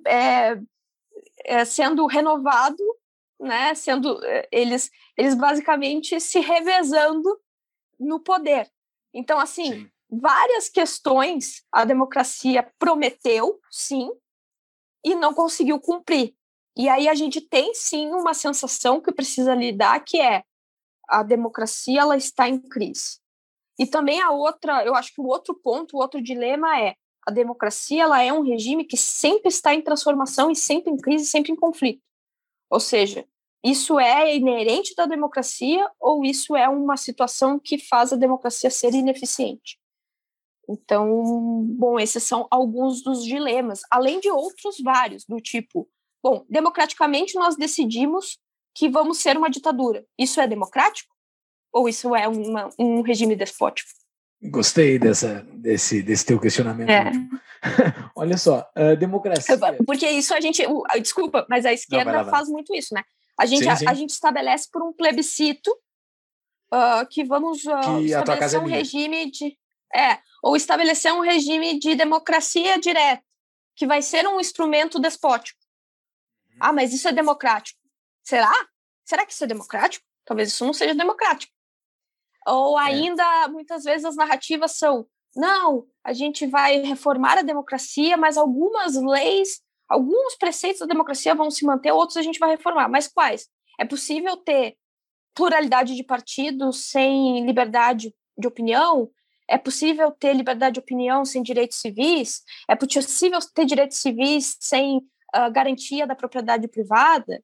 é, é, sendo renovado, né, sendo é, eles eles basicamente se revezando no poder. Então assim, sim. várias questões a democracia prometeu, sim, e não conseguiu cumprir. E aí a gente tem sim uma sensação que precisa lidar que é a democracia ela está em crise. E também a outra, eu acho que o outro ponto, o outro dilema é a democracia ela é um regime que sempre está em transformação e sempre em crise, sempre em conflito. Ou seja, isso é inerente da democracia ou isso é uma situação que faz a democracia ser ineficiente? Então, bom, esses são alguns dos dilemas, além de outros vários, do tipo, bom, democraticamente nós decidimos que vamos ser uma ditadura. Isso é democrático? Ou isso é uma, um regime despótico? Gostei dessa, desse, desse teu questionamento. É. Olha só, a democracia. Porque isso a gente. Desculpa, mas a esquerda Não, lá, faz muito isso, né? A gente, sim, sim. A, a, gente estabelece por um plebiscito uh, que vamos uh, que estabelecer um regime de. É, ou estabelecer um regime de democracia direta, que vai ser um instrumento despótico. Uhum. Ah, mas isso é democrático. Será? Será que isso é democrático? Talvez isso não seja democrático. Ou é. ainda, é. muitas vezes, as narrativas são: não, a gente vai reformar a democracia, mas algumas leis, alguns preceitos da democracia vão se manter, outros a gente vai reformar. Mas quais? É possível ter pluralidade de partidos sem liberdade de opinião? É possível ter liberdade de opinião sem direitos civis? É possível ter direitos civis sem uh, garantia da propriedade privada?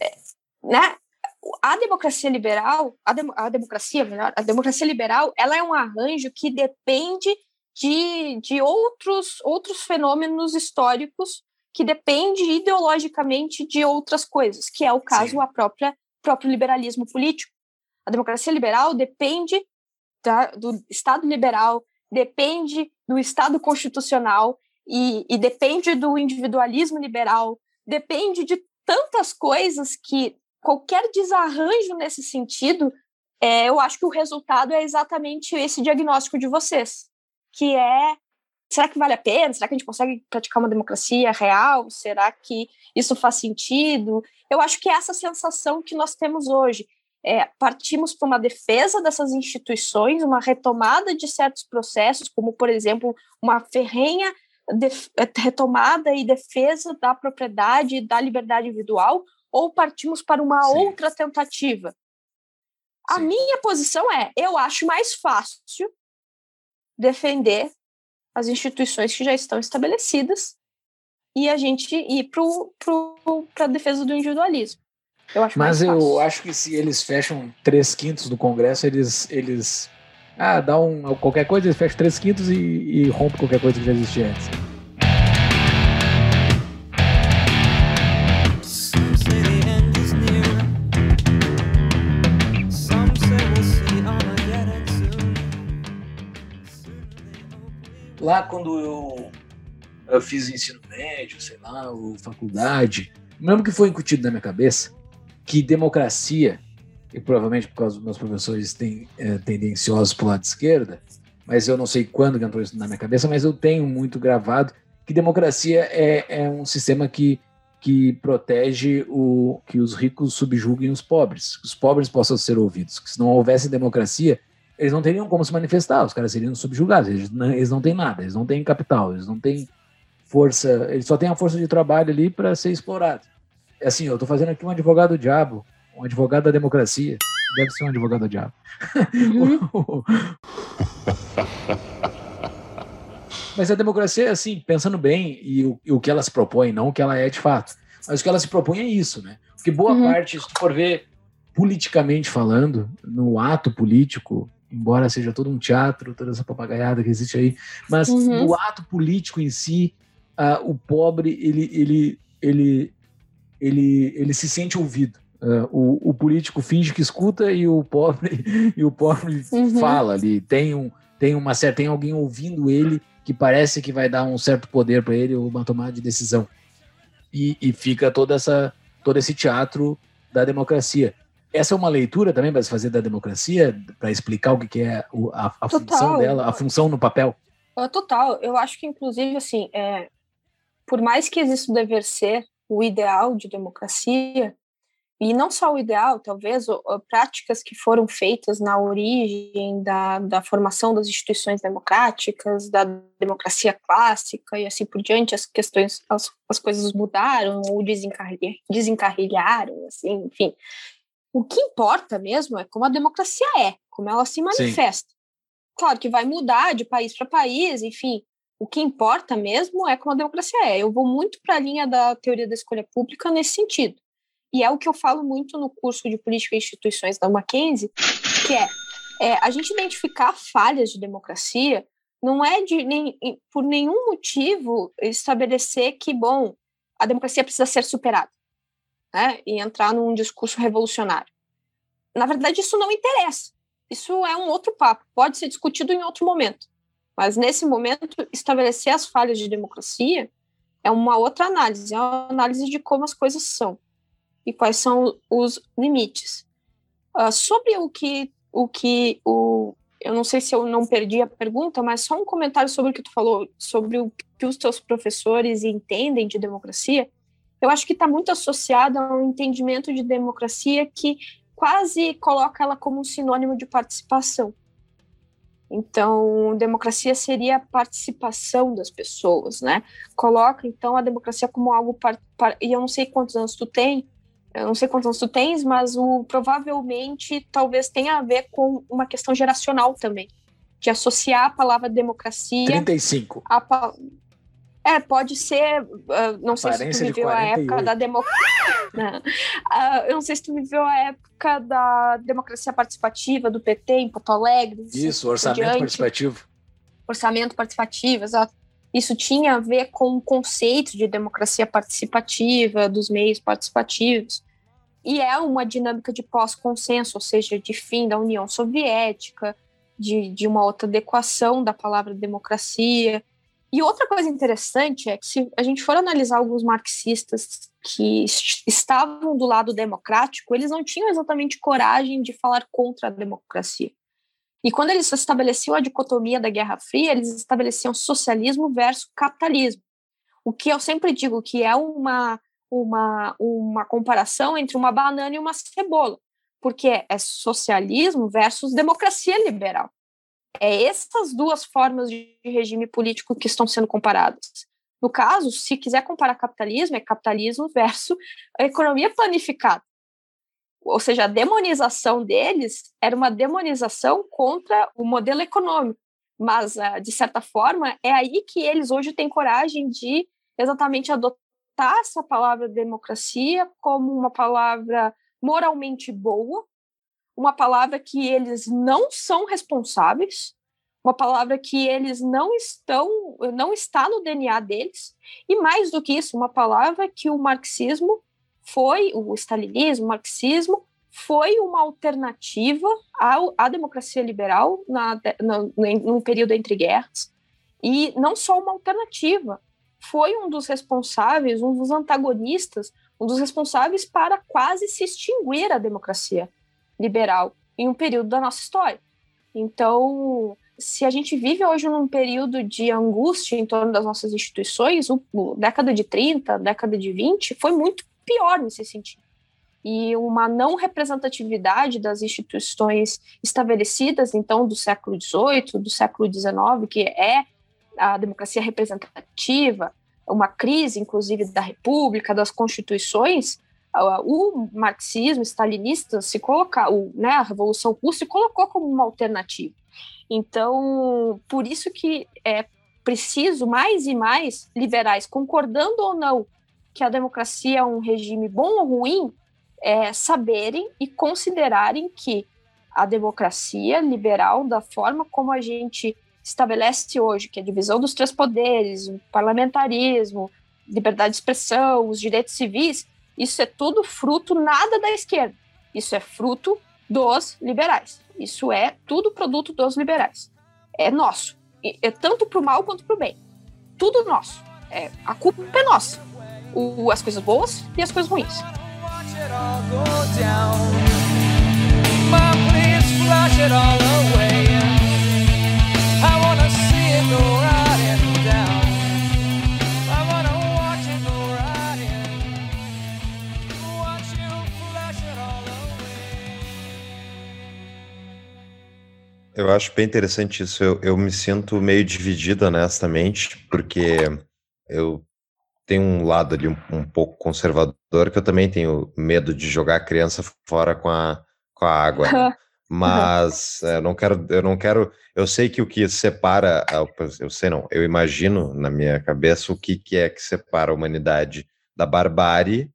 É, né? A democracia liberal, a, dem a, democracia, melhor, a democracia liberal, ela é um arranjo que depende de, de outros, outros fenômenos históricos que depende ideologicamente de outras coisas, que é o caso Sim. a própria próprio liberalismo político. A democracia liberal depende da, do Estado liberal, depende do Estado constitucional e, e depende do individualismo liberal, depende de tantas coisas que qualquer desarranjo nesse sentido, é, eu acho que o resultado é exatamente esse diagnóstico de vocês, que é será que vale a pena? Será que a gente consegue praticar uma democracia real? Será que isso faz sentido? Eu acho que é essa sensação que nós temos hoje. É, partimos para uma defesa dessas instituições, uma retomada de certos processos, como, por exemplo, uma ferrenha retomada e defesa da propriedade e da liberdade individual, ou partimos para uma Sim. outra tentativa? Sim. A minha posição é: eu acho mais fácil defender as instituições que já estão estabelecidas e a gente ir para a defesa do individualismo. Eu Mas eu acho que se eles fecham três quintos do Congresso, eles, eles ah, dá um qualquer coisa, eles fecham três quintos e, e rompem qualquer coisa que já existia antes. Lá quando eu, eu fiz ensino médio, sei lá, ou faculdade, mesmo que foi incutido na minha cabeça que democracia, e provavelmente por causa dos meus professores é, tendenciosos para o lado esquerda, mas eu não sei quando que entrou isso na minha cabeça, mas eu tenho muito gravado que democracia é, é um sistema que que protege o que os ricos subjuguem os pobres, que os pobres possam ser ouvidos. Que se não houvesse democracia, eles não teriam como se manifestar, os caras seriam subjugados, eles não, eles não têm nada, eles não têm capital, eles não têm força, eles só têm a força de trabalho ali para ser explorado. É assim, eu estou fazendo aqui um advogado diabo, um advogado da democracia, deve ser um advogado diabo. Uhum. Mas a democracia, assim, pensando bem, e o, e o, que ela se propõe, não o que ela é de fato. Mas o que ela se propõe é isso, né? Porque boa uhum. parte, se tu for ver politicamente falando, no ato político, embora seja todo um teatro, toda essa papagaiada que existe aí, mas uhum. no ato político em si, uh, o pobre, ele, ele, ele, ele, ele se sente ouvido. Uh, o, o, político finge que escuta e o pobre e o pobre uhum. fala ali. Tem um, tem uma certa, tem alguém ouvindo ele que parece que vai dar um certo poder para ele ou uma tomada de decisão. E, e, fica toda essa, todo esse teatro da democracia. Essa é uma leitura também para se fazer da democracia, para explicar o que, que é a, a função dela, a função no papel? Ah, total. Eu acho que, inclusive, assim, é, por mais que exista o dever ser, o ideal de democracia, e não só o ideal, talvez, práticas que foram feitas na origem da, da formação das instituições democráticas, da democracia clássica e assim por diante, as questões, as, as coisas mudaram ou desencarrilharam, desencarrilharam, assim, enfim. O que importa mesmo é como a democracia é, como ela se manifesta. Sim. Claro que vai mudar de país para país, enfim. O que importa mesmo é como a democracia é. Eu vou muito para a linha da teoria da escolha pública nesse sentido e é o que eu falo muito no curso de Política e Instituições da Mackenzie, que é, é a gente identificar falhas de democracia não é de nem, por nenhum motivo estabelecer que, bom, a democracia precisa ser superada né, e entrar num discurso revolucionário. Na verdade, isso não interessa. Isso é um outro papo, pode ser discutido em outro momento. Mas, nesse momento, estabelecer as falhas de democracia é uma outra análise, é uma análise de como as coisas são e quais são os limites. Uh, sobre o que o que o eu não sei se eu não perdi a pergunta, mas só um comentário sobre o que tu falou, sobre o que os teus professores entendem de democracia. Eu acho que está muito associado a um entendimento de democracia que quase coloca ela como um sinônimo de participação. Então, democracia seria a participação das pessoas, né? Coloca, então, a democracia como algo... E eu não sei quantos anos tu tem, eu não sei quantos anos tu tens, mas o provavelmente talvez tenha a ver com uma questão geracional também, de associar a palavra democracia 35. A, é, pode ser, uh, não sei se tu viveu a época da democracia. uh, eu não sei se tu viveu a época da democracia participativa do PT em Porto Alegre. Isso, orçamento participativo. Orçamento participativo, exato. Isso tinha a ver com o conceito de democracia participativa, dos meios participativos, e é uma dinâmica de pós-consenso, ou seja, de fim da União Soviética, de, de uma outra adequação da palavra democracia. E outra coisa interessante é que, se a gente for analisar alguns marxistas que estavam do lado democrático, eles não tinham exatamente coragem de falar contra a democracia. E quando eles estabeleciam a dicotomia da Guerra Fria, eles estabeleciam socialismo versus capitalismo. O que eu sempre digo que é uma, uma, uma comparação entre uma banana e uma cebola, porque é socialismo versus democracia liberal. É essas duas formas de regime político que estão sendo comparadas. No caso, se quiser comparar capitalismo, é capitalismo versus a economia planificada ou seja, a demonização deles era uma demonização contra o modelo econômico. Mas, ah, de certa forma, é aí que eles hoje têm coragem de exatamente adotar essa palavra democracia como uma palavra moralmente boa, uma palavra que eles não são responsáveis, uma palavra que eles não estão, não está no DNA deles, e mais do que isso, uma palavra que o marxismo foi o stalinismo, o marxismo, foi uma alternativa ao, à democracia liberal na, no, no período entre guerras. E não só uma alternativa, foi um dos responsáveis, um dos antagonistas, um dos responsáveis para quase se extinguir a democracia liberal em um período da nossa história. Então, se a gente vive hoje num período de angústia em torno das nossas instituições, o, o década de 30, década de 20 foi muito pior nesse sentido. E uma não representatividade das instituições estabelecidas, então, do século XVIII, do século XIX, que é a democracia representativa, uma crise, inclusive, da república, das constituições, o marxismo stalinista se coloca, o, né, a revolução russa se colocou como uma alternativa. Então, por isso que é preciso mais e mais liberais, concordando ou não que a democracia é um regime bom ou ruim, é, saberem e considerarem que a democracia liberal, da forma como a gente estabelece hoje, que é a divisão dos três poderes, o parlamentarismo, liberdade de expressão, os direitos civis, isso é tudo fruto nada da esquerda. Isso é fruto dos liberais. Isso é tudo produto dos liberais. É nosso. É tanto para o mal quanto para o bem. Tudo nosso. É, a culpa é nossa. O, as coisas boas e as coisas ruins. Eu acho bem interessante isso. Eu, eu me sinto meio dividido, honestamente, porque eu tenho um lado ali um, um, pouco conservador, que eu também tenho medo de jogar a criança fora com a, com a água. Né? Mas eu não quero, eu não quero. Eu sei que o que separa, eu sei não, eu imagino na minha cabeça o que, que é que separa a humanidade da barbárie.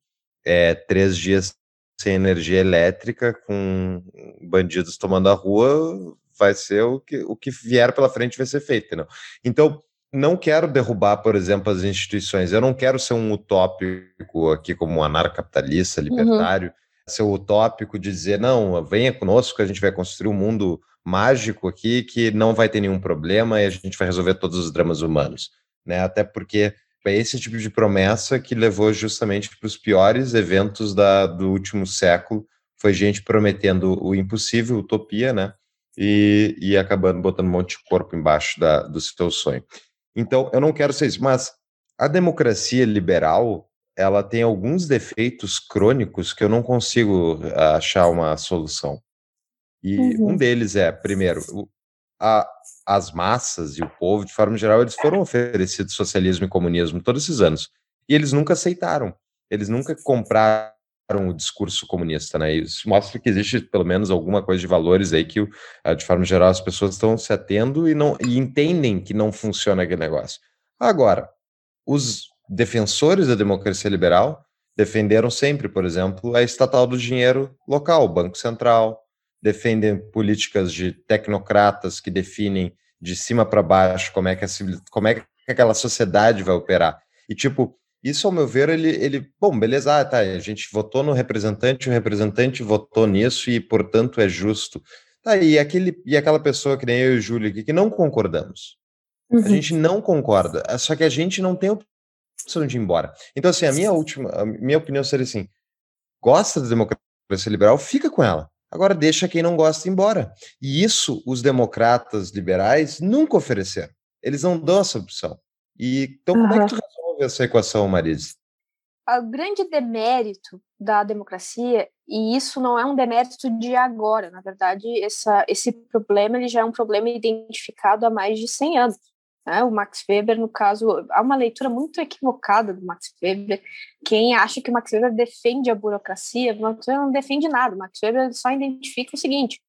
É três dias sem energia elétrica, com bandidos tomando a rua, vai ser o que, o que vier pela frente vai ser feito, entendeu? Então, não quero derrubar, por exemplo, as instituições. Eu não quero ser um utópico aqui como um anarcapitalista, uhum. libertário, uhum. ser utópico de dizer, não, venha conosco que a gente vai construir um mundo mágico aqui que não vai ter nenhum problema e a gente vai resolver todos os dramas humanos, né? Até porque é esse tipo de promessa que levou justamente para os piores eventos da, do último século, foi gente prometendo o impossível, utopia, né? E, e acabando botando um monte de corpo embaixo da, do seu sonho. Então, eu não quero ser isso, mas a democracia liberal ela tem alguns defeitos crônicos que eu não consigo ah, achar uma solução. E uhum. um deles é, primeiro, a, as massas e o povo, de forma geral, eles foram oferecidos socialismo e comunismo todos esses anos. E eles nunca aceitaram. Eles nunca compraram o discurso comunista, né? Isso mostra que existe pelo menos alguma coisa de valores aí que, eh, de forma geral, as pessoas estão se atendo e não e entendem que não funciona aquele negócio. Agora, os defensores da democracia liberal defenderam sempre, por exemplo, a estatal do dinheiro local, o Banco Central, defendem políticas de tecnocratas que definem de cima para baixo como é que a, como é que aquela sociedade vai operar. E tipo, isso, ao meu ver, ele, ele bom, beleza, ah, tá, a gente votou no representante, o representante votou nisso e, portanto, é justo. Tá, e, aquele, e aquela pessoa que nem eu e o Júlio aqui, que não concordamos. Uhum. A gente não concorda, é só que a gente não tem opção de ir embora. Então, assim, a minha última, a minha opinião seria assim, gosta da democracia liberal, fica com ela. Agora deixa quem não gosta embora. E isso os democratas liberais nunca ofereceram. Eles não dão essa opção. E então, como é que tu resolve essa equação, Marise? O grande demérito da democracia, e isso não é um demérito de agora, na verdade, essa, esse problema ele já é um problema identificado há mais de 100 anos. Né? O Max Weber, no caso, há uma leitura muito equivocada do Max Weber. Quem acha que o Max Weber defende a burocracia, Max Weber não defende nada. O Max Weber só identifica o seguinte: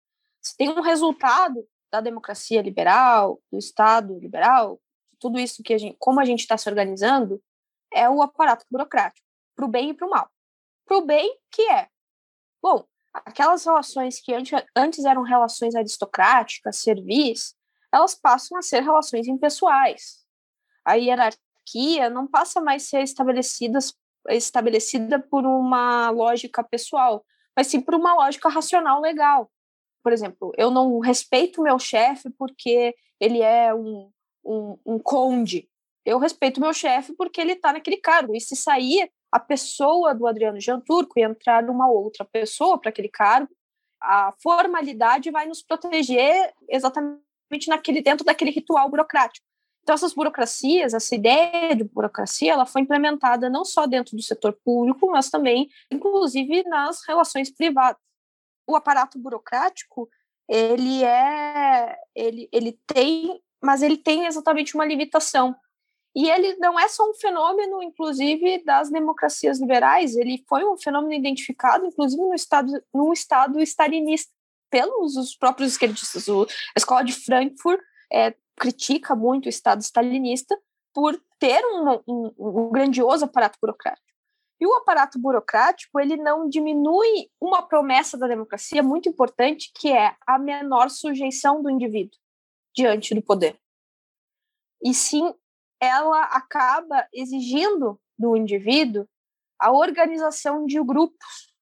se tem um resultado da democracia liberal, do Estado liberal, tudo isso que a gente, como a gente está se organizando, é o aparato burocrático, para o bem e para o mal. Para o bem, que é, bom, aquelas relações que antes, antes eram relações aristocráticas, servis, elas passam a ser relações impessoais. A hierarquia não passa mais a ser estabelecidas, estabelecida por uma lógica pessoal, mas sim por uma lógica racional legal. Por exemplo, eu não respeito meu chefe porque ele é um um, um conde. Eu respeito meu chefe porque ele está naquele cargo. E se sair a pessoa do Adriano Janturco e entrar uma outra pessoa para aquele cargo, a formalidade vai nos proteger exatamente naquele dentro daquele ritual burocrático. Então, essas burocracias, essa ideia de burocracia, ela foi implementada não só dentro do setor público, mas também, inclusive, nas relações privadas. O aparato burocrático, ele é, ele, ele tem, mas ele tem exatamente uma limitação. E ele não é só um fenômeno, inclusive, das democracias liberais, ele foi um fenômeno identificado, inclusive, no Estado, no estado stalinista, pelos os próprios esquerdistas. O, a escola de Frankfurt é, critica muito o Estado stalinista por ter um, um, um grandioso aparato burocrático. E o aparato burocrático, ele não diminui uma promessa da democracia muito importante, que é a menor sujeição do indivíduo diante do poder. E sim, ela acaba exigindo do indivíduo a organização de grupos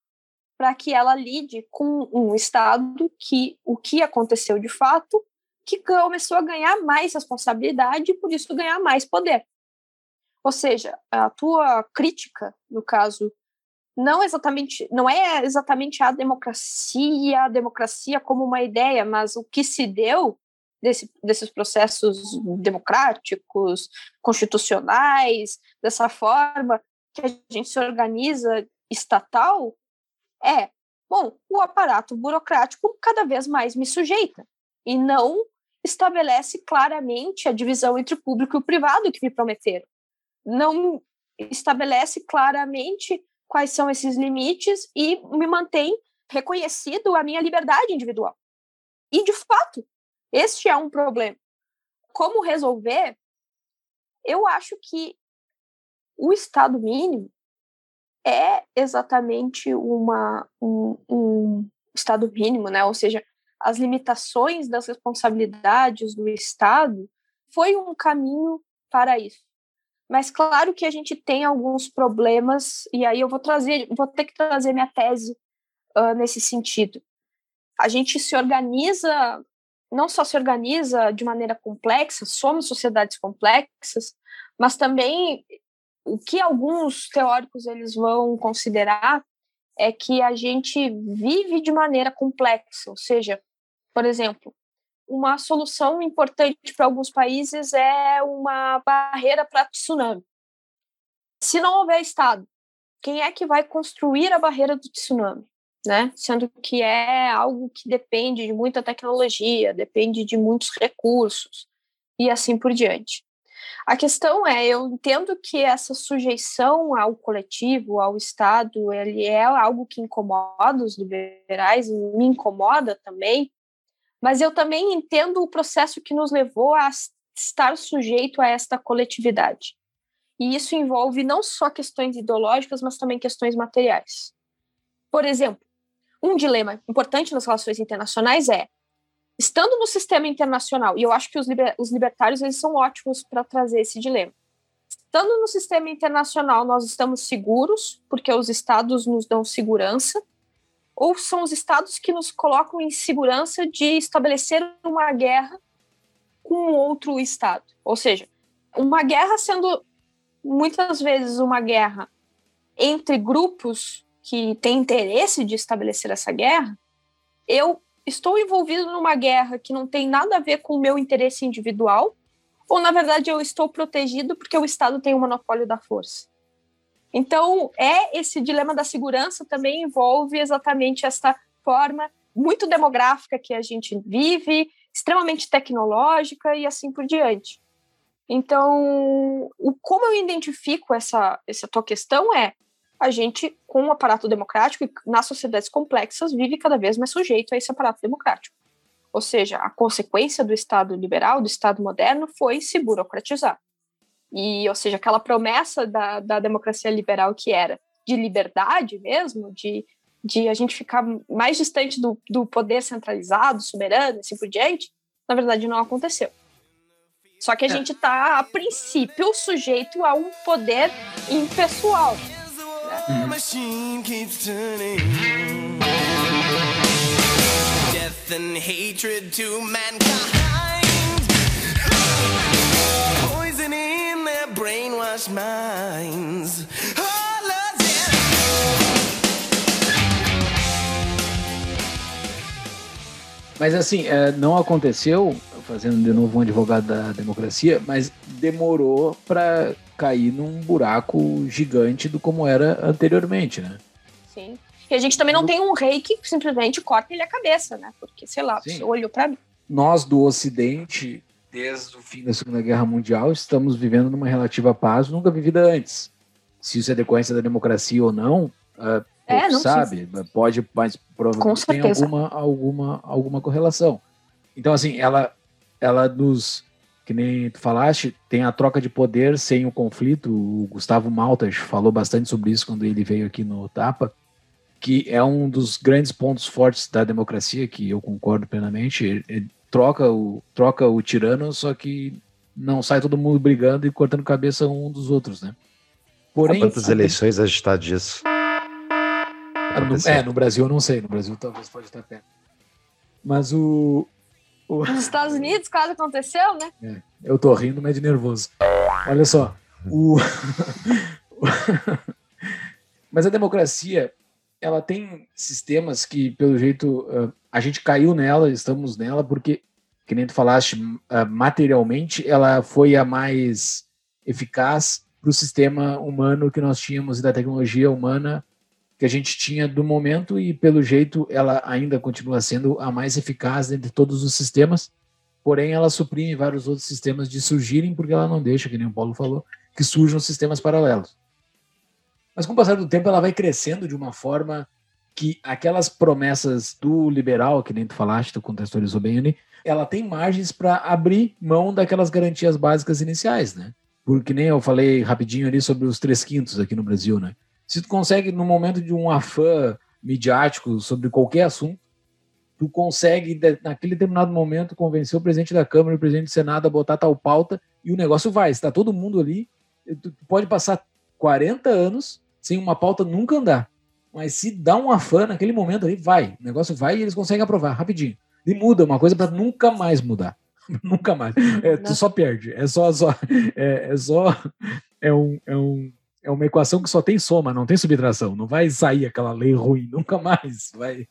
para que ela lide com um Estado que o que aconteceu de fato, que começou a ganhar mais responsabilidade e por isso ganhar mais poder. Ou seja, a tua crítica, no caso, não exatamente, não é exatamente a democracia, a democracia como uma ideia, mas o que se deu desse, desses processos democráticos, constitucionais, dessa forma que a gente se organiza estatal, é, bom, o aparato burocrático cada vez mais me sujeita e não estabelece claramente a divisão entre o público e o privado que me prometeram não estabelece claramente quais são esses limites e me mantém reconhecido a minha liberdade individual. E, de fato, este é um problema. Como resolver? Eu acho que o Estado mínimo é exatamente uma, um, um Estado mínimo, né? ou seja, as limitações das responsabilidades do Estado foi um caminho para isso. Mas claro que a gente tem alguns problemas, e aí eu vou trazer, vou ter que trazer minha tese uh, nesse sentido. A gente se organiza, não só se organiza de maneira complexa, somos sociedades complexas, mas também o que alguns teóricos eles vão considerar é que a gente vive de maneira complexa, ou seja, por exemplo, uma solução importante para alguns países é uma barreira para tsunami. Se não houver Estado, quem é que vai construir a barreira do tsunami? Né? Sendo que é algo que depende de muita tecnologia, depende de muitos recursos e assim por diante. A questão é, eu entendo que essa sujeição ao coletivo, ao Estado, ele é algo que incomoda os liberais, me incomoda também, mas eu também entendo o processo que nos levou a estar sujeito a esta coletividade. E isso envolve não só questões ideológicas, mas também questões materiais. Por exemplo, um dilema importante nas relações internacionais é, estando no sistema internacional, e eu acho que os, liber, os libertários eles são ótimos para trazer esse dilema. Estando no sistema internacional, nós estamos seguros, porque os estados nos dão segurança, ou são os estados que nos colocam em segurança de estabelecer uma guerra com outro estado. Ou seja, uma guerra sendo muitas vezes uma guerra entre grupos que têm interesse de estabelecer essa guerra, eu estou envolvido numa guerra que não tem nada a ver com o meu interesse individual, ou na verdade eu estou protegido porque o Estado tem o monopólio da força. Então, é esse dilema da segurança também envolve exatamente essa forma muito demográfica que a gente vive, extremamente tecnológica e assim por diante. Então, o, como eu identifico essa, essa tua questão é a gente, com o um aparato democrático e nas sociedades complexas, vive cada vez mais sujeito a esse aparato democrático. Ou seja, a consequência do Estado liberal, do Estado moderno, foi se burocratizar. E, ou seja, aquela promessa da, da democracia liberal que era de liberdade mesmo, de, de a gente ficar mais distante do, do poder centralizado, soberano, assim por diante, na verdade não aconteceu. Só que a é. gente está, a princípio, sujeito a um poder impessoal. Né? Death and hatred to mankind. brainwashed minds. Mas assim, é, não aconteceu fazendo de novo um advogado da democracia, mas demorou para cair num buraco gigante do como era anteriormente, né? Sim. E a gente também não tem um rei que simplesmente corta ele a cabeça, né? Porque, sei lá, Sim. olhou para mim. Nós do Ocidente, desde o fim da Segunda Guerra Mundial, estamos vivendo numa relativa paz nunca vivida antes. Se isso é decorrência da democracia ou não, uh, é, não sabe, precisa. pode, mas provavelmente tem alguma, alguma, alguma correlação. Então, assim, ela, ela nos, que nem tu falaste, tem a troca de poder sem o conflito. O Gustavo Maltas falou bastante sobre isso quando ele veio aqui no Tapa, que é um dos grandes pontos fortes da democracia, que eu concordo plenamente. Ele, ele troca o, troca o tirano, só que não sai todo mundo brigando e cortando cabeça um dos outros, né? Porém, quantas eleições a gente está disso? No, é, no Brasil eu não sei, no Brasil talvez pode estar perto. Mas o, o... Nos Estados Unidos quase aconteceu, né? É, eu tô rindo, mas de nervoso. Olha só, o... mas a democracia, ela tem sistemas que, pelo jeito, a gente caiu nela, estamos nela, porque, que nem tu falaste, materialmente, ela foi a mais eficaz para o sistema humano que nós tínhamos e da tecnologia humana que a gente tinha do momento e, pelo jeito, ela ainda continua sendo a mais eficaz entre todos os sistemas, porém ela suprime vários outros sistemas de surgirem porque ela não deixa, que nem o Paulo falou, que surjam sistemas paralelos. Mas com o passar do tempo ela vai crescendo de uma forma que aquelas promessas do liberal, que nem tu falaste, tu contextualizou bem, Uni, ela tem margens para abrir mão daquelas garantias básicas iniciais, né? Porque nem eu falei rapidinho ali sobre os três quintos aqui no Brasil, né? Se tu consegue, no momento de um afã midiático sobre qualquer assunto, tu consegue, naquele determinado momento, convencer o presidente da Câmara e o presidente do Senado a botar tal pauta e o negócio vai. Está todo mundo ali, tu pode passar 40 anos sem uma pauta nunca andar. Mas se dá um afã naquele momento ali, vai. O negócio vai e eles conseguem aprovar rapidinho. E muda uma coisa para nunca mais mudar. nunca mais. É, tu só perde. É só, só é, é só é um, é um é uma equação que só tem soma, não tem subtração. Não vai sair aquela lei ruim nunca mais, vai,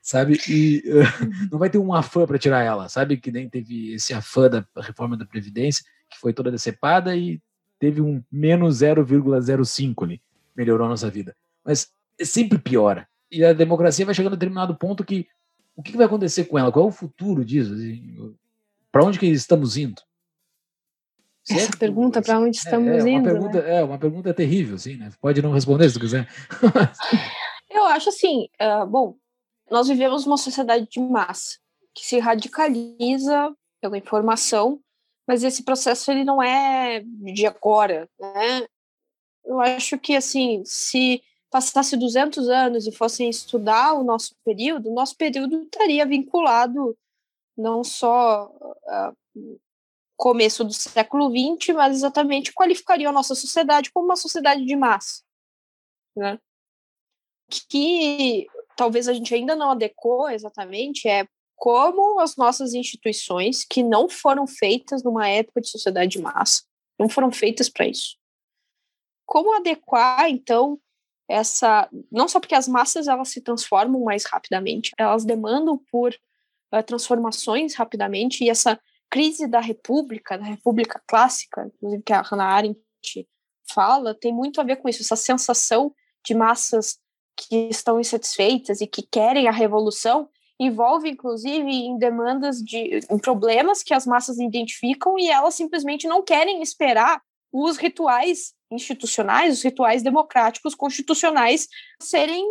sabe? E uh, não vai ter um afã para tirar ela, sabe? Que nem teve esse afã da reforma da previdência que foi toda decepada e teve um menos 0,05 ali, melhorou a nossa vida. Mas sempre piora. E a democracia vai chegando a determinado ponto que o que vai acontecer com ela? Qual é o futuro disso? Assim, para onde que estamos indo? Essa pergunta para onde estamos é, é uma indo? Pergunta, né? É uma pergunta terrível, assim, né? Pode não responder se quiser. Eu acho assim, uh, bom, nós vivemos uma sociedade de massa que se radicaliza pela informação, mas esse processo ele não é de agora, né? Eu acho que assim, se passasse 200 anos e fossem estudar o nosso período, nosso período estaria vinculado não só uh, começo do século XX, mas exatamente qualificaria a nossa sociedade como uma sociedade de massa, né? Que talvez a gente ainda não adequou exatamente é como as nossas instituições, que não foram feitas numa época de sociedade de massa, não foram feitas para isso. Como adequar, então, essa. Não só porque as massas elas se transformam mais rapidamente, elas demandam por uh, transformações rapidamente, e essa crise da República, da República Clássica, inclusive que a Hannah Arendt fala, tem muito a ver com isso, essa sensação de massas que estão insatisfeitas e que querem a revolução, envolve inclusive em demandas de em problemas que as massas identificam e elas simplesmente não querem esperar os rituais institucionais, os rituais democráticos constitucionais serem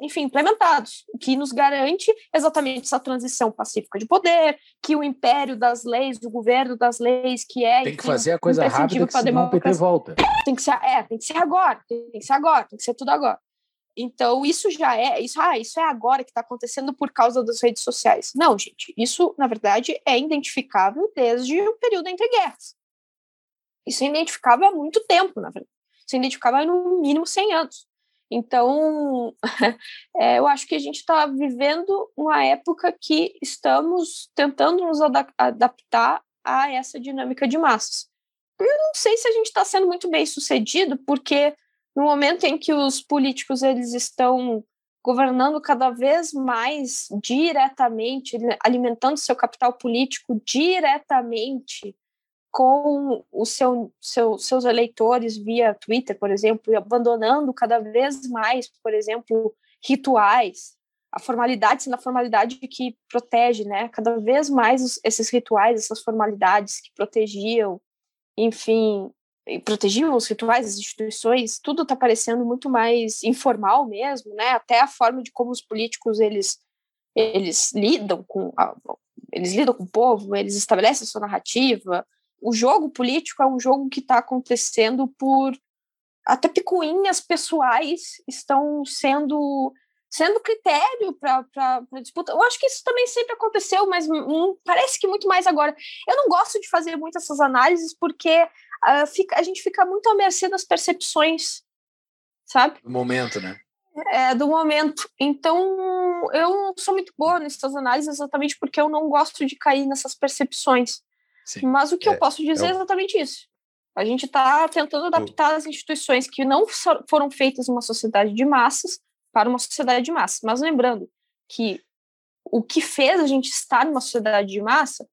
enfim, implementados, o que nos garante exatamente essa transição pacífica de poder, que o império das leis, o governo das leis, que é tem que fazer a coisa rápida, que senão o PT volta. Tem que ser, é, tem que ser agora, tem que ser agora, tem que ser tudo agora. Então isso já é, isso, ah, isso é agora que está acontecendo por causa das redes sociais. Não, gente, isso na verdade é identificável desde o período entre guerras. Isso é identificável há muito tempo, na verdade. Isso é identificável há no mínimo 100 anos. Então, é, eu acho que a gente está vivendo uma época que estamos tentando nos adaptar a essa dinâmica de massas. Eu não sei se a gente está sendo muito bem sucedido, porque no momento em que os políticos eles estão governando cada vez mais diretamente, alimentando seu capital político diretamente com os seu, seu, seus eleitores via Twitter, por exemplo, e abandonando cada vez mais, por exemplo, rituais, a formalidade sendo a formalidade que protege, né? Cada vez mais esses rituais, essas formalidades que protegiam, enfim, protegiam os rituais, as instituições, tudo está parecendo muito mais informal mesmo, né? Até a forma de como os políticos eles eles lidam com a, eles lidam com o povo, eles estabelecem a sua narrativa. O jogo político é um jogo que está acontecendo por até picuinhas pessoais estão sendo sendo critério para disputa. Eu acho que isso também sempre aconteceu, mas hum, parece que muito mais agora. Eu não gosto de fazer muito essas análises porque uh, fica, a gente fica muito à mercê das percepções, sabe? Do momento, né? É, do momento. Então, eu não sou muito boa nessas análises exatamente porque eu não gosto de cair nessas percepções. Sim. Mas o que é, eu posso dizer é, é exatamente isso. A gente está tentando adaptar as instituições que não foram feitas numa sociedade de massas para uma sociedade de massa. Mas lembrando que o que fez a gente estar numa sociedade de massa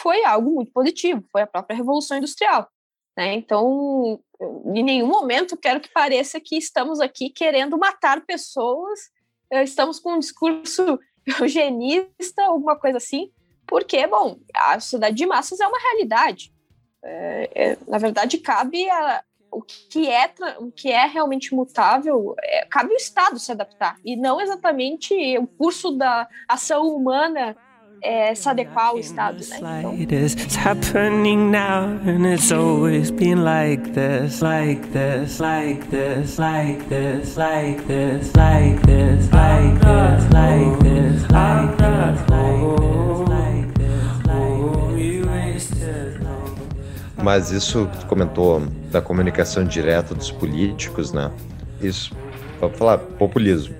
foi algo muito positivo, foi a própria Revolução Industrial. Né? Então, em nenhum momento quero que pareça que estamos aqui querendo matar pessoas, eh, estamos com um discurso eugenista, alguma coisa assim, porque, bom, a sociedade de massas é uma realidade. É, é, na verdade, cabe a, o que é o que é realmente mutável é, cabe o Estado se adaptar e não exatamente o curso da ação humana é, se adequar ao Estado, né? Então... Mas isso que tu comentou da comunicação direta dos políticos, né? Isso, vamos falar, populismo.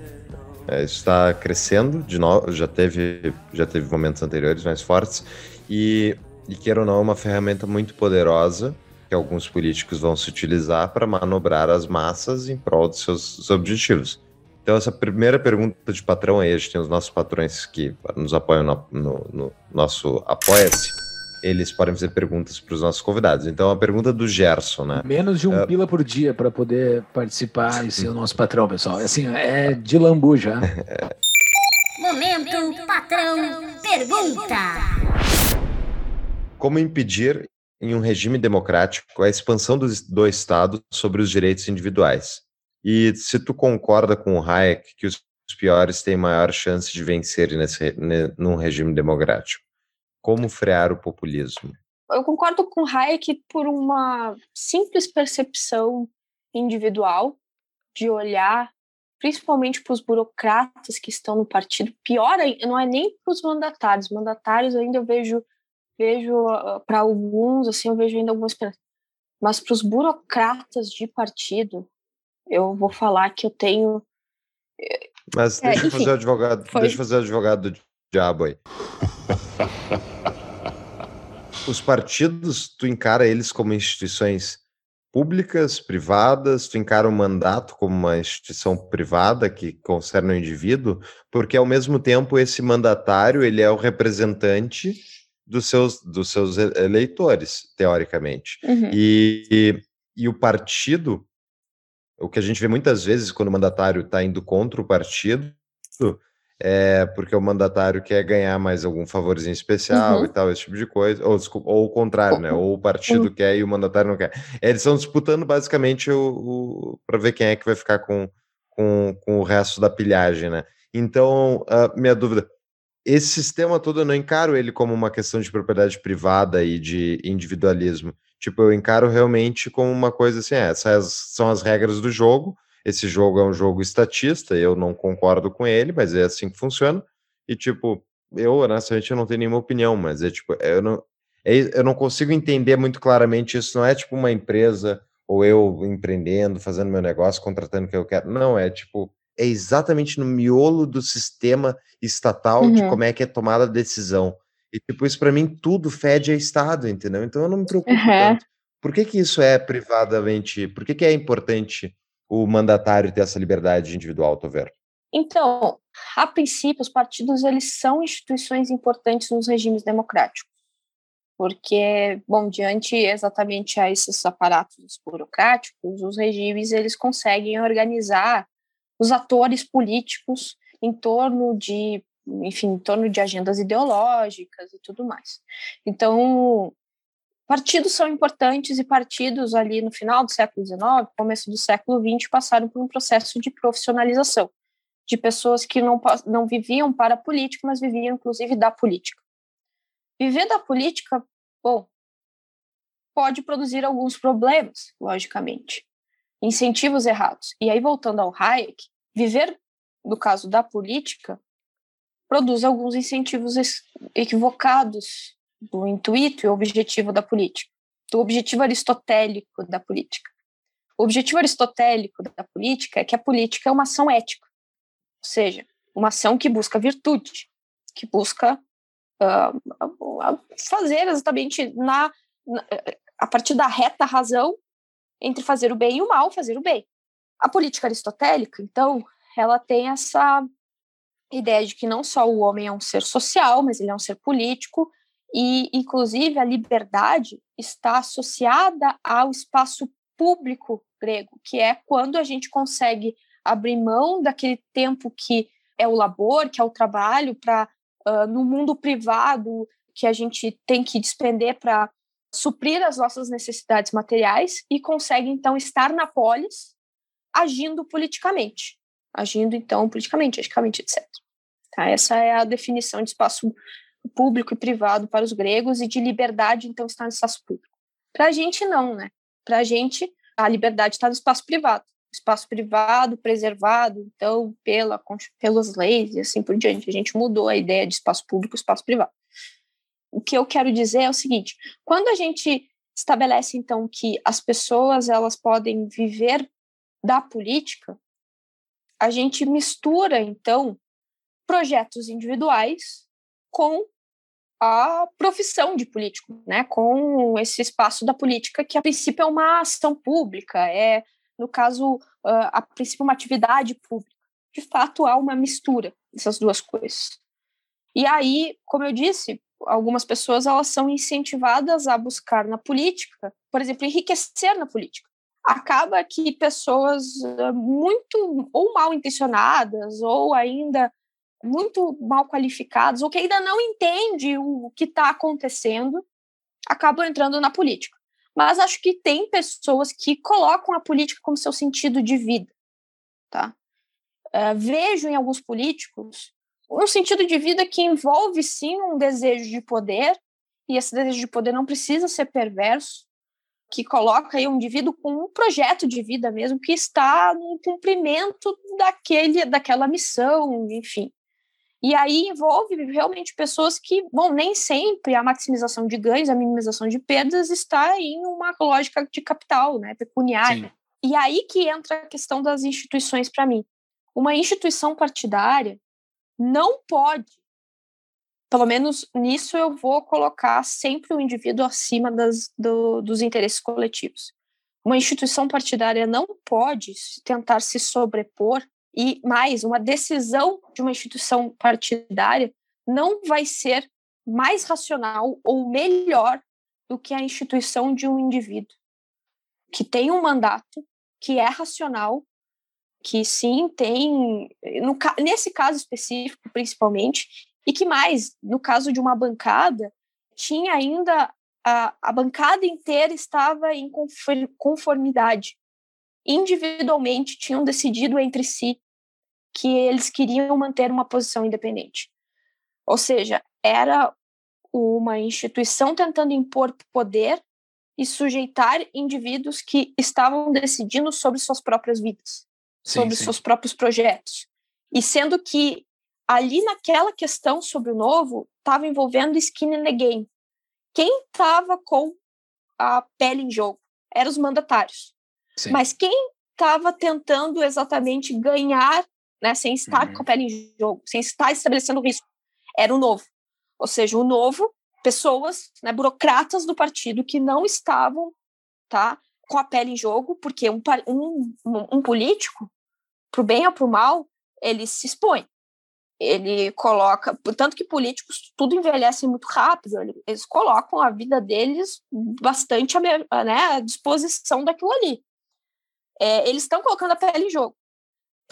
É, isso está crescendo de novo, já teve, já teve momentos anteriores mais fortes, e, e queira ou não, é uma ferramenta muito poderosa que alguns políticos vão se utilizar para manobrar as massas em prol dos seus objetivos. Então, essa primeira pergunta de patrão aí, a gente tem os nossos patrões que nos apoiam no, no, no nosso Apoia-se eles podem fazer perguntas para os nossos convidados. Então, a pergunta do Gerson, né? Menos de um uh, pila por dia para poder participar e ser o nosso patrão, pessoal. Assim, é de lambu já. Momento patrão pergunta. Como impedir em um regime democrático a expansão do, do Estado sobre os direitos individuais? E se tu concorda com o Hayek que os piores têm maior chance de vencer nesse, num regime democrático? Como frear o populismo? Eu concordo com Hayek por uma simples percepção individual de olhar principalmente para os burocratas que estão no partido. Pior, não é nem para os mandatários. Mandatários ainda eu vejo, vejo uh, para alguns, assim, eu vejo ainda alguma esperança. Mas para os burocratas de partido, eu vou falar que eu tenho. Mas é, deixa é, eu fazer o advogado, foi... deixa eu fazer o advogado do diabo aí. Os partidos, tu encara eles como instituições públicas, privadas, tu encara o mandato como uma instituição privada que concerne o indivíduo, porque ao mesmo tempo esse mandatário, ele é o representante dos seus, dos seus eleitores, teoricamente. Uhum. E, e, e o partido, o que a gente vê muitas vezes quando o mandatário está indo contra o partido, é porque o mandatário quer ganhar mais algum favorzinho especial uhum. e tal, esse tipo de coisa. Ou, desculpa, ou o contrário, né? Ou o partido uhum. quer e o mandatário não quer. Eles estão disputando basicamente o, o para ver quem é que vai ficar com, com, com o resto da pilhagem, né? Então, a minha dúvida, esse sistema todo eu não encaro ele como uma questão de propriedade privada e de individualismo. Tipo, eu encaro realmente como uma coisa assim, é, essas são as regras do jogo, esse jogo é um jogo estatista, eu não concordo com ele, mas é assim que funciona. E, tipo, eu, honestamente, eu não tenho nenhuma opinião, mas é tipo, eu não, é, eu não consigo entender muito claramente isso. Não é tipo uma empresa ou eu empreendendo, fazendo meu negócio, contratando o que eu quero. Não, é tipo, é exatamente no miolo do sistema estatal uhum. de como é que é tomada a decisão. E, tipo, isso para mim tudo fede a Estado, entendeu? Então eu não me preocupo uhum. tanto. Por que, que isso é privadamente? Por que, que é importante o mandatário ter essa liberdade individual, Tover? Então, a princípio, os partidos eles são instituições importantes nos regimes democráticos, porque, bom, diante exatamente a esses aparatos burocráticos, os regimes eles conseguem organizar os atores políticos em torno de, enfim, em torno de agendas ideológicas e tudo mais. Então, partidos são importantes e partidos ali no final do século XIX, começo do século XX, passaram por um processo de profissionalização de pessoas que não, não viviam para a política, mas viviam, inclusive, da política. Viver da política, bom, pode produzir alguns problemas, logicamente. Incentivos errados. E aí, voltando ao Hayek, viver, no caso da política, produz alguns incentivos equivocados do intuito e objetivo da política, do objetivo aristotélico da política. O objetivo aristotélico da política é que a política é uma ação ética. Ou seja, uma ação que busca virtude, que busca uh, fazer exatamente na, na, a partir da reta razão entre fazer o bem e o mal, fazer o bem. A política aristotélica, então, ela tem essa ideia de que não só o homem é um ser social, mas ele é um ser político, e, inclusive, a liberdade está associada ao espaço público grego, que é quando a gente consegue abrir mão daquele tempo que é o labor, que é o trabalho, para uh, no mundo privado que a gente tem que despender para suprir as nossas necessidades materiais e consegue então estar na polis agindo politicamente, agindo então politicamente, eticamente, etc. Tá? Essa é a definição de espaço público e privado para os gregos e de liberdade então está no espaço público. Para a gente não, né? Para a gente a liberdade está no espaço privado espaço privado preservado, então, pela, pelas leis e assim por diante. A gente mudou a ideia de espaço público e espaço privado. O que eu quero dizer é o seguinte: quando a gente estabelece, então, que as pessoas elas podem viver da política, a gente mistura, então, projetos individuais com a profissão de político, né, com esse espaço da política que a princípio é uma ação pública, é no caso, uh, a princípio, uma atividade pública. De fato, há uma mistura dessas duas coisas. E aí, como eu disse, algumas pessoas elas são incentivadas a buscar na política, por exemplo, enriquecer na política. Acaba que pessoas muito ou mal intencionadas ou ainda muito mal qualificadas ou que ainda não entende o que está acontecendo acabam entrando na política mas acho que tem pessoas que colocam a política como seu sentido de vida, tá? Uh, vejo em alguns políticos um sentido de vida que envolve sim um desejo de poder e esse desejo de poder não precisa ser perverso, que coloca aí um indivíduo com um projeto de vida mesmo que está no cumprimento daquele daquela missão, enfim. E aí envolve realmente pessoas que, bom, nem sempre a maximização de ganhos, a minimização de perdas está em uma lógica de capital, né, pecuniária. Sim. E aí que entra a questão das instituições para mim. Uma instituição partidária não pode, pelo menos nisso eu vou colocar sempre o indivíduo acima das, do, dos interesses coletivos. Uma instituição partidária não pode tentar se sobrepor e mais, uma decisão de uma instituição partidária não vai ser mais racional ou melhor do que a instituição de um indivíduo que tem um mandato, que é racional, que sim tem, no, nesse caso específico principalmente, e que mais, no caso de uma bancada, tinha ainda a, a bancada inteira estava em conformidade. Individualmente tinham decidido entre si que eles queriam manter uma posição independente. Ou seja, era uma instituição tentando impor poder e sujeitar indivíduos que estavam decidindo sobre suas próprias vidas, sim, sobre sim. seus próprios projetos. E sendo que ali naquela questão sobre o novo estava envolvendo skin in the game. Quem estava com a pele em jogo eram os mandatários. Sim. Mas quem estava tentando exatamente ganhar né, sem estar uhum. com a pele em jogo, sem estar estabelecendo risco. Era o novo. Ou seja, o novo, pessoas, né, burocratas do partido que não estavam tá, com a pele em jogo, porque um, um, um político, para o bem ou para o mal, ele se expõe. Ele coloca, tanto que políticos tudo envelhece muito rápido, eles colocam a vida deles bastante né, à disposição daquilo ali. É, eles estão colocando a pele em jogo,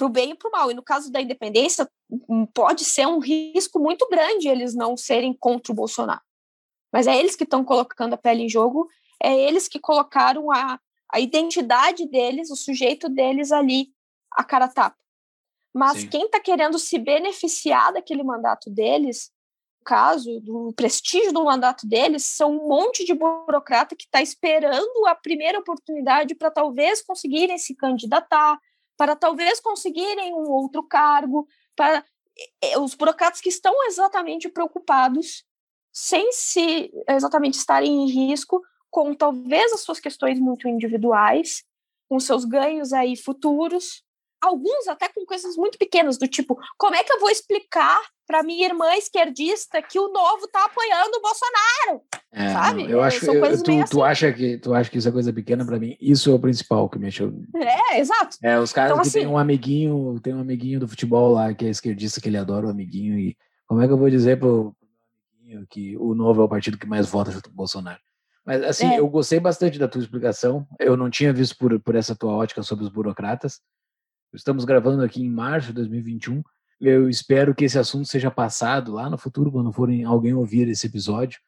para o bem e para o mal. E no caso da independência, hum, pode ser um risco muito grande eles não serem contra o Bolsonaro. Mas é eles que estão colocando a pele em jogo, é eles que colocaram a, a identidade deles, o sujeito deles ali, a cara tapa. Mas Sim. quem está querendo se beneficiar daquele mandato deles, no caso do prestígio do mandato deles, são um monte de burocrata que está esperando a primeira oportunidade para talvez conseguirem se candidatar, para talvez conseguirem um outro cargo, para os burocratas que estão exatamente preocupados, sem se exatamente estarem em risco, com talvez as suas questões muito individuais, com seus ganhos aí futuros, alguns até com coisas muito pequenas, do tipo, como é que eu vou explicar para minha irmã esquerdista que o novo tá apoiando o Bolsonaro? É, sabe? Eu acho eu, tu, assim. tu acha que tu acha que isso é coisa pequena para mim? Isso é o principal que me achou. É, exato. É, os caras então, que assim, tem um amiguinho, tem um amiguinho do futebol lá que é esquerdista que ele adora o amiguinho e como é que eu vou dizer pro, pro amiguinho que o novo é o partido que mais vota junto com o Bolsonaro? Mas assim, é. eu gostei bastante da tua explicação. Eu não tinha visto por, por essa tua ótica sobre os burocratas. Estamos gravando aqui em março de 2021. Eu espero que esse assunto seja passado lá no futuro, quando forem alguém ouvir esse episódio,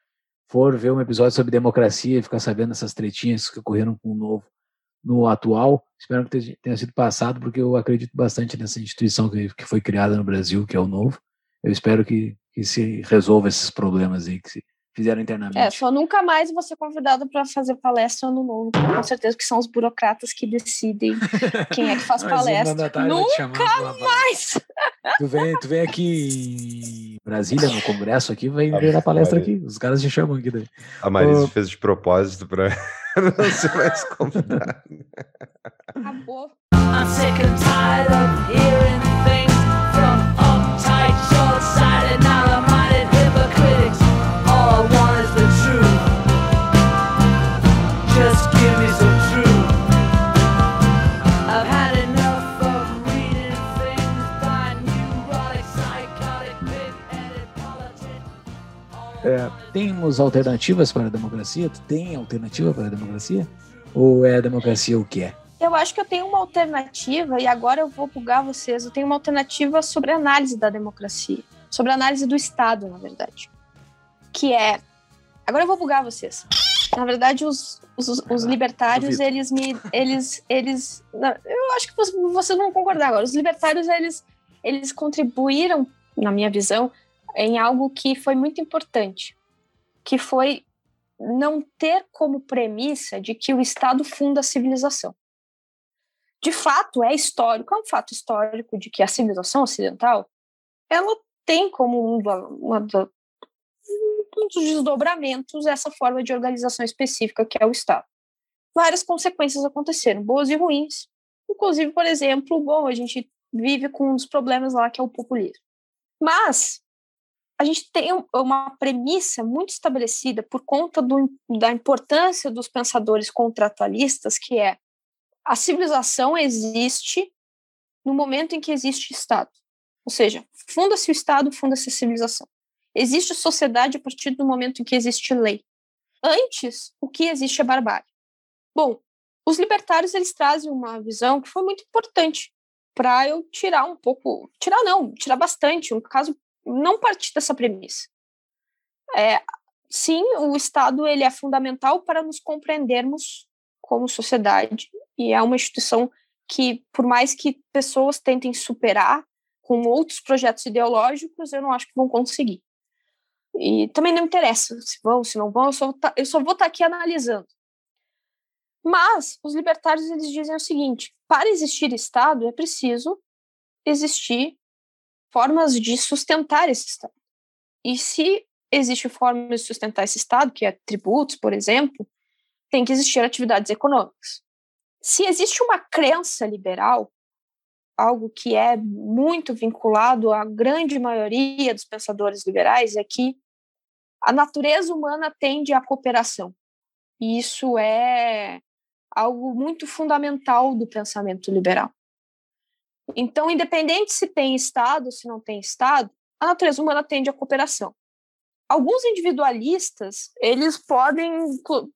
for ver um episódio sobre democracia e ficar sabendo essas tretinhas que ocorreram com o novo no atual. Espero que tenha sido passado, porque eu acredito bastante nessa instituição que, foi criada no Brasil, que é o novo. Eu espero que, que se resolva esses problemas aí, que se, fizeram internamente. É, só nunca mais vou ser convidado para fazer palestra no novo, com certeza que são os burocratas que decidem quem é que faz palestra. Nunca mais! Tu vem, tu vem aqui em Brasília, no congresso aqui, vai ver a palestra aqui, os caras te chamam aqui daí. A Marisa fez de propósito para não ser mais convidado. Acabou. I'm sick and tired of hearing temos alternativas para a democracia? Tu tem alternativa para a democracia? Ou é a democracia o que é? Eu acho que eu tenho uma alternativa, e agora eu vou bugar vocês. Eu tenho uma alternativa sobre a análise da democracia, sobre a análise do Estado, na verdade. Que é. Agora eu vou bugar vocês. Na verdade, os, os, os libertários, eles me. Eles. eles eu acho que vocês vão concordar agora. Os libertários, eles, eles contribuíram, na minha visão, em algo que foi muito importante, que foi não ter como premissa de que o Estado funda a civilização. De fato, é histórico, é um fato histórico de que a civilização ocidental ela tem como um, uma, um dos desdobramentos essa forma de organização específica que é o Estado. Várias consequências aconteceram, boas e ruins. Inclusive, por exemplo, bom, a gente vive com um dos problemas lá que é o populismo. Mas a gente tem uma premissa muito estabelecida por conta do, da importância dos pensadores contratualistas, que é a civilização existe no momento em que existe Estado. Ou seja, funda-se o Estado, funda-se a civilização. Existe sociedade a partir do momento em que existe lei. Antes, o que existe é barbárie. Bom, os libertários eles trazem uma visão que foi muito importante para eu tirar um pouco, tirar não, tirar bastante, um caso não partir dessa premissa. É, sim, o Estado ele é fundamental para nos compreendermos como sociedade e é uma instituição que, por mais que pessoas tentem superar com outros projetos ideológicos, eu não acho que vão conseguir. E também não interessa se vão, se não vão, eu só, tá, eu só vou estar tá aqui analisando. Mas os libertários eles dizem o seguinte: para existir Estado é preciso existir formas de sustentar esse Estado. E se existe forma de sustentar esse Estado, que é tributos, por exemplo, tem que existir atividades econômicas. Se existe uma crença liberal, algo que é muito vinculado à grande maioria dos pensadores liberais, é que a natureza humana tende à cooperação. E isso é algo muito fundamental do pensamento liberal. Então, independente se tem Estado ou se não tem Estado, a natureza humana tende à cooperação. Alguns individualistas, eles podem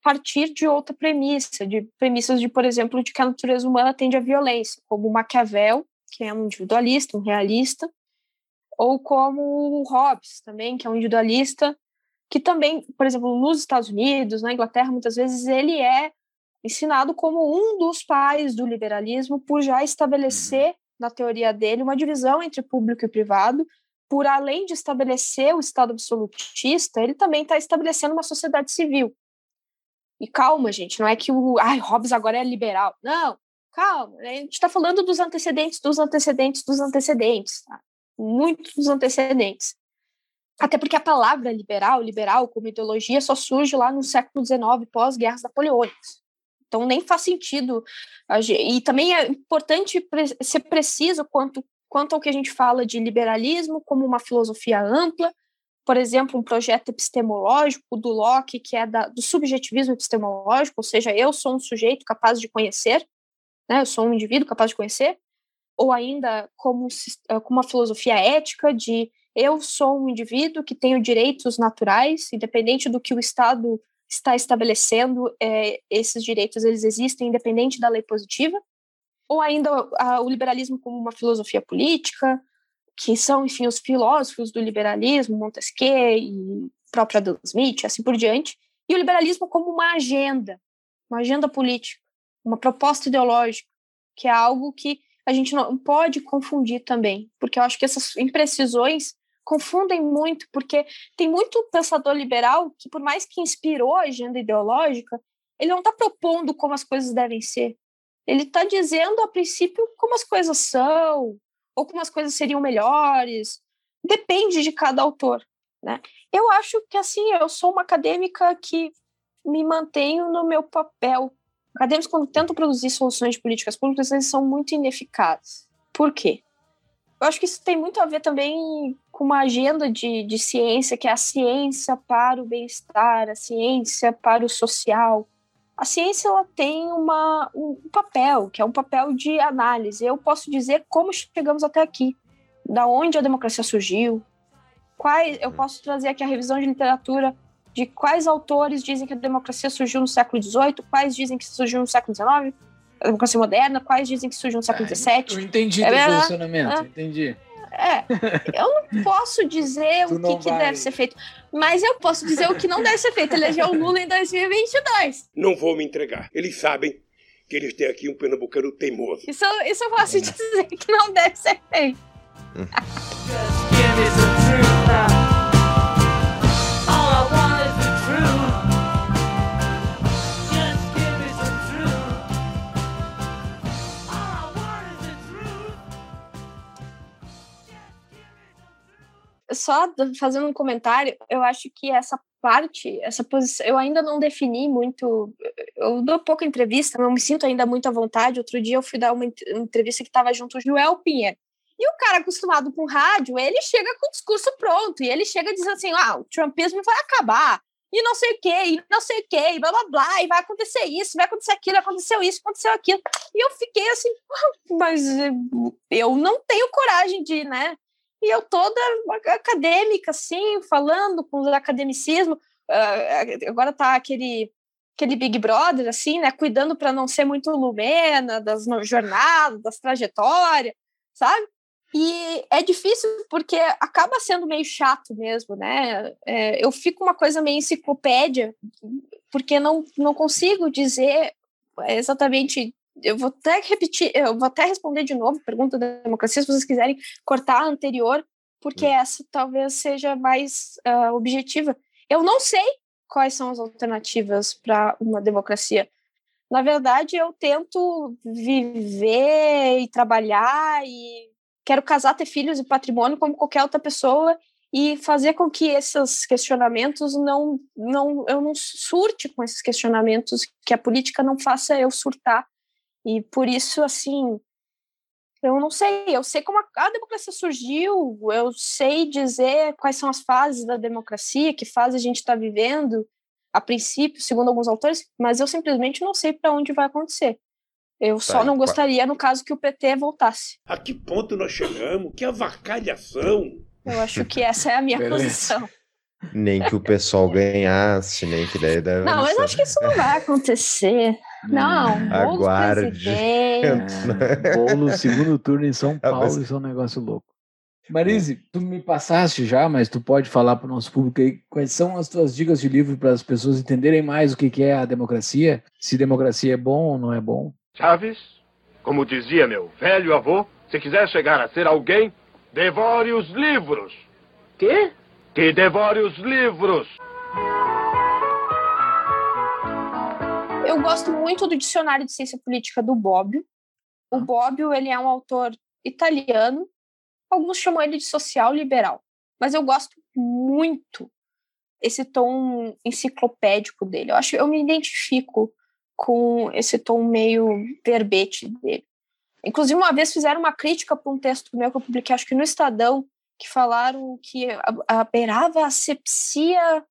partir de outra premissa, de premissas de, por exemplo, de que a natureza humana tende à violência, como Maquiavel, que é um individualista, um realista, ou como Hobbes também, que é um individualista, que também, por exemplo, nos Estados Unidos, na Inglaterra, muitas vezes ele é ensinado como um dos pais do liberalismo por já estabelecer na teoria dele uma divisão entre público e privado, por além de estabelecer o Estado absolutista, ele também está estabelecendo uma sociedade civil. E calma, gente, não é que o ai, Hobbes agora é liberal. Não, calma, a gente está falando dos antecedentes, dos antecedentes, dos antecedentes. Tá? Muitos antecedentes. Até porque a palavra liberal, liberal como ideologia, só surge lá no século XIX, pós-guerras napoleônicas. Então nem faz sentido. E também é importante ser preciso quanto, quanto ao que a gente fala de liberalismo como uma filosofia ampla, por exemplo, um projeto epistemológico do Locke, que é da, do subjetivismo epistemológico, ou seja, eu sou um sujeito capaz de conhecer, né, eu sou um indivíduo capaz de conhecer, ou ainda como, como uma filosofia ética de eu sou um indivíduo que tenho direitos naturais, independente do que o Estado está estabelecendo, é, esses direitos eles existem independente da lei positiva, ou ainda a, o liberalismo como uma filosofia política, que são, enfim, os filósofos do liberalismo, Montesquieu e próprio Adam Smith, assim por diante, e o liberalismo como uma agenda, uma agenda política, uma proposta ideológica, que é algo que a gente não pode confundir também, porque eu acho que essas imprecisões confundem muito, porque tem muito pensador liberal que, por mais que inspirou a agenda ideológica, ele não está propondo como as coisas devem ser. Ele está dizendo, a princípio, como as coisas são, ou como as coisas seriam melhores. Depende de cada autor. Né? Eu acho que, assim, eu sou uma acadêmica que me mantenho no meu papel. Acadêmicos, quando tentam produzir soluções de políticas públicas, eles são muito ineficazes. Por quê? Eu acho que isso tem muito a ver também com uma agenda de, de ciência, que é a ciência para o bem-estar, a ciência para o social. A ciência ela tem uma, um papel, que é um papel de análise. Eu posso dizer como chegamos até aqui, da onde a democracia surgiu, quais, eu posso trazer aqui a revisão de literatura de quais autores dizem que a democracia surgiu no século XVIII, quais dizem que surgiu no século XIX, a democracia moderna, quais dizem que surgiu no século XVII. Ah, eu entendi é, teu posicionamento, entendi. É, eu não posso dizer o que, que deve ser feito, mas eu posso dizer o que não deve ser feito. Eleger o Lula em 2022. Não vou me entregar. Eles sabem que eles têm aqui um pernambucano teimoso. Isso, isso eu posso dizer que não deve ser feito. Só fazendo um comentário, eu acho que essa parte, essa posição, eu ainda não defini muito. Eu dou pouca entrevista, não me sinto ainda muito à vontade. Outro dia eu fui dar uma entrevista que estava junto o Joel Pinheiro. E o cara acostumado com rádio, ele chega com o discurso pronto, e ele chega dizendo assim: ah, o trumpismo vai acabar, e não sei o quê, e não sei o quê, e blá blá blá, e vai acontecer isso, vai acontecer aquilo, aconteceu isso, aconteceu aquilo. E eu fiquei assim, ah, mas eu não tenho coragem de, né? E eu toda acadêmica, assim, falando com o academicismo. Uh, agora tá aquele aquele Big Brother, assim, né, cuidando para não ser muito lumena das jornadas, das trajetórias, sabe? E é difícil porque acaba sendo meio chato mesmo, né? É, eu fico uma coisa meio enciclopédia, porque não, não consigo dizer exatamente eu vou até repetir, eu vou até responder de novo a pergunta da democracia, se vocês quiserem cortar a anterior, porque hum. essa talvez seja mais uh, objetiva. Eu não sei quais são as alternativas para uma democracia. Na verdade, eu tento viver e trabalhar e quero casar, ter filhos e patrimônio como qualquer outra pessoa e fazer com que esses questionamentos não, não eu não surte com esses questionamentos, que a política não faça eu surtar e por isso, assim, eu não sei, eu sei como a, a, democracia surgiu, eu sei dizer quais são as fases da democracia, que fase a gente está vivendo, a princípio, segundo alguns autores, mas eu simplesmente não sei para onde vai acontecer. Eu só Tá, não e gostaria, no caso, que o PT voltasse. A que ponto nós chegamos? Que avacalhação! Eu acho que essa é a minha posição. Nem que o pessoal ganhasse, nem que daí deve Não, mas eu acho que isso não vai acontecer. Não, Boulos Aguarde. É, bolo segundo turno em São Ah, Paulo, mas- isso é um negócio louco. Marise, tu me passaste já, mas tu pode falar para o nosso público aí quais são as tuas dicas de livro para as pessoas entenderem mais o que que é a democracia, se democracia é bom ou não é bom. Chaves, como dizia meu velho avô, se quiser chegar a ser alguém, devore os livros. Quê? Que devore os livros. Eu gosto muito do Dicionário de Ciência Política do Bobbio. O Bobbio, ele é um autor italiano. Alguns chamam ele de social liberal. Mas eu gosto muito esse tom enciclopédico dele. Eu acho eu me identifico com esse tom meio verbete dele. Inclusive, uma vez fizeram uma crítica para um texto meu que eu publiquei, acho que no Estadão, que falaram que a- a- beirava a asepsia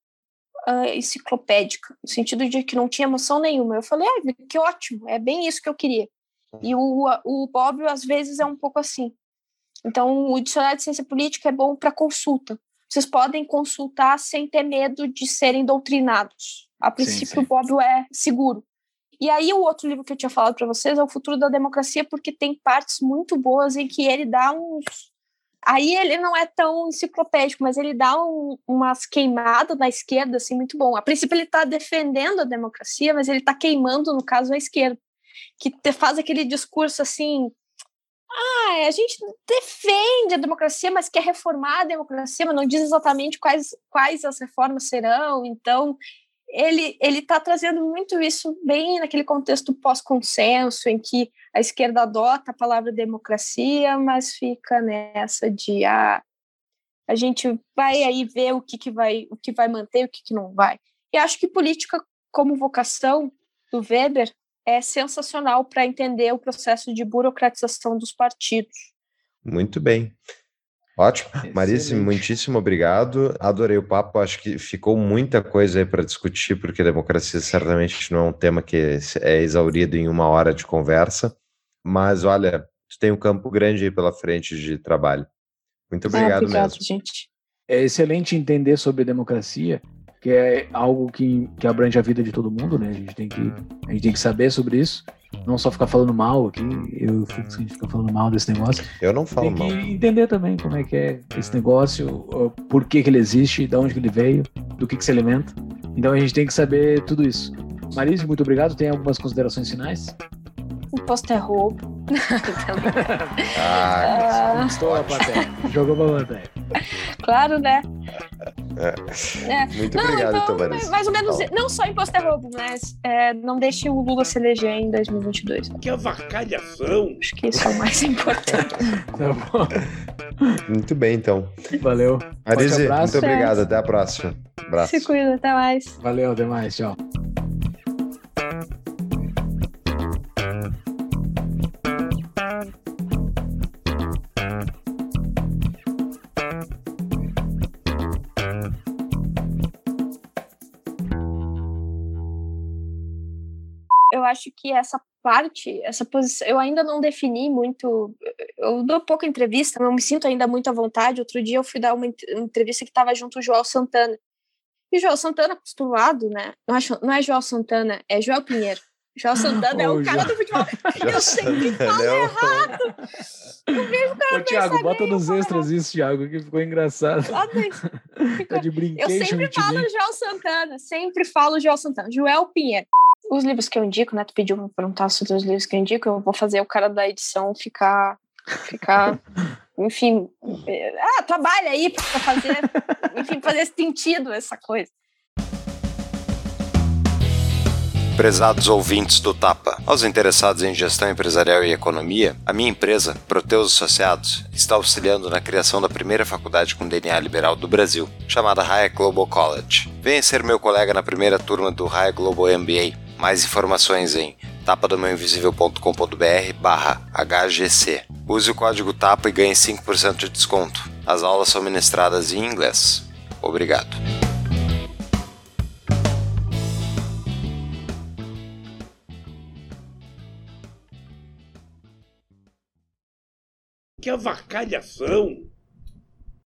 ah, enciclopédica, no sentido de que não tinha emoção nenhuma. Eu falei, ah, que ótimo, é bem isso que eu queria. E o, o Bobbio, às vezes, é um pouco assim. Então, o dicionário de ciência política é bom para consulta. Vocês podem consultar sem ter medo de serem doutrinados. A princípio, sim. o Bobbio é seguro. E aí, o outro livro que eu tinha falado para vocês é O Futuro da Democracia, porque tem partes muito boas em que ele dá uns. Aí ele não é tão enciclopédico, mas ele dá um- umas queimadas na esquerda, assim, muito bom. A princípio, ele está defendendo a democracia, mas ele está queimando, no caso, a esquerda, que faz aquele discurso assim. Ah, a gente defende a democracia, mas quer reformar a democracia, mas não diz exatamente quais, quais as reformas serão. Então, ele ele está trazendo muito isso bem naquele contexto pós-consenso, em que a esquerda adota a palavra democracia, mas fica nessa de ah, a gente vai aí ver o que, que vai o que vai manter, o que, que não vai. E acho que política como vocação do Weber é sensacional para entender o processo de burocratização dos partidos. Muito bem. Ótimo. Marise, Excelente. muitíssimo obrigado. Adorei o papo. Acho que ficou muita coisa aí para discutir, porque democracia certamente não é um tema que é exaurido em uma hora de conversa. Mas olha, tu tem um campo grande aí pela frente de trabalho. Muito obrigado, ah, obrigado, mesmo. gente. É excelente entender sobre democracia, que é algo que, que abrange a vida de todo mundo, né? A gente tem que a gente tem que saber sobre isso, não só ficar falando mal aqui. Eu fico sem ficar falando mal desse negócio. Eu não falo tem que mal. entender também como é que é esse negócio, por que, que ele existe, de onde que ele veio, do que, que se alimenta. Então a gente tem que saber tudo isso. Marise, muito obrigado. Tem algumas considerações finais? Imposto é roubo. Ah, Ah, Estou a plateia. Jogou pra plateia. claro, né? É. muito Não, obrigado, então, então, Marise. mais ou menos, Fala. não só imposto é roubo, mas é, não deixe o Lula se eleger em 2022. Que avacalhação! Acho que isso é o mais importante. Tá bom. Muito bem, então. Valeu. Abraço. muito obrigado. Até a próxima. Abraço. se cuida, até mais. Valeu, até mais. Tchau. Acho que essa parte, essa posição, eu ainda não defini muito. Eu dou pouca entrevista, não me sinto ainda muito à vontade. Outro dia eu fui dar uma ent- entrevista que estava junto o Joel Santana. E o Joel Santana, acostumado, né? Não é, não é Joel Santana, é Joel Pinheiro. Joel Santana é Ô, o cara do futebol. Eu sempre falo Não. errado. Eu vejo o cara Ô, Thiago, bota nos eu extras isso, Thiago, que ficou engraçado. isso. Tá de Eu brincation sempre falo me. Joel Santana, sempre falo Joel Santana. Joel Pinheiro. Os livros que eu indico, né? Tu pediu pra perguntar sobre os livros que eu indico, eu vou fazer o cara da edição ficar. ficar. enfim. eh, Ah, trabalha aí pra fazer. enfim, fazer sentido essa coisa. Prezados ouvintes do Tapa, aos interessados em gestão empresarial e economia, a minha empresa, Proteus Associados, está auxiliando na criação da primeira faculdade com DNA liberal do Brasil, chamada Hayek Global College. Venha ser meu colega na primeira turma do Hayek Global MBA. Mais informações em tapadomãoinvisível.com.br barra HGC. Use o código TAPA e ganhe 5% de desconto. As aulas são ministradas em inglês. Obrigado. Que avacalhação!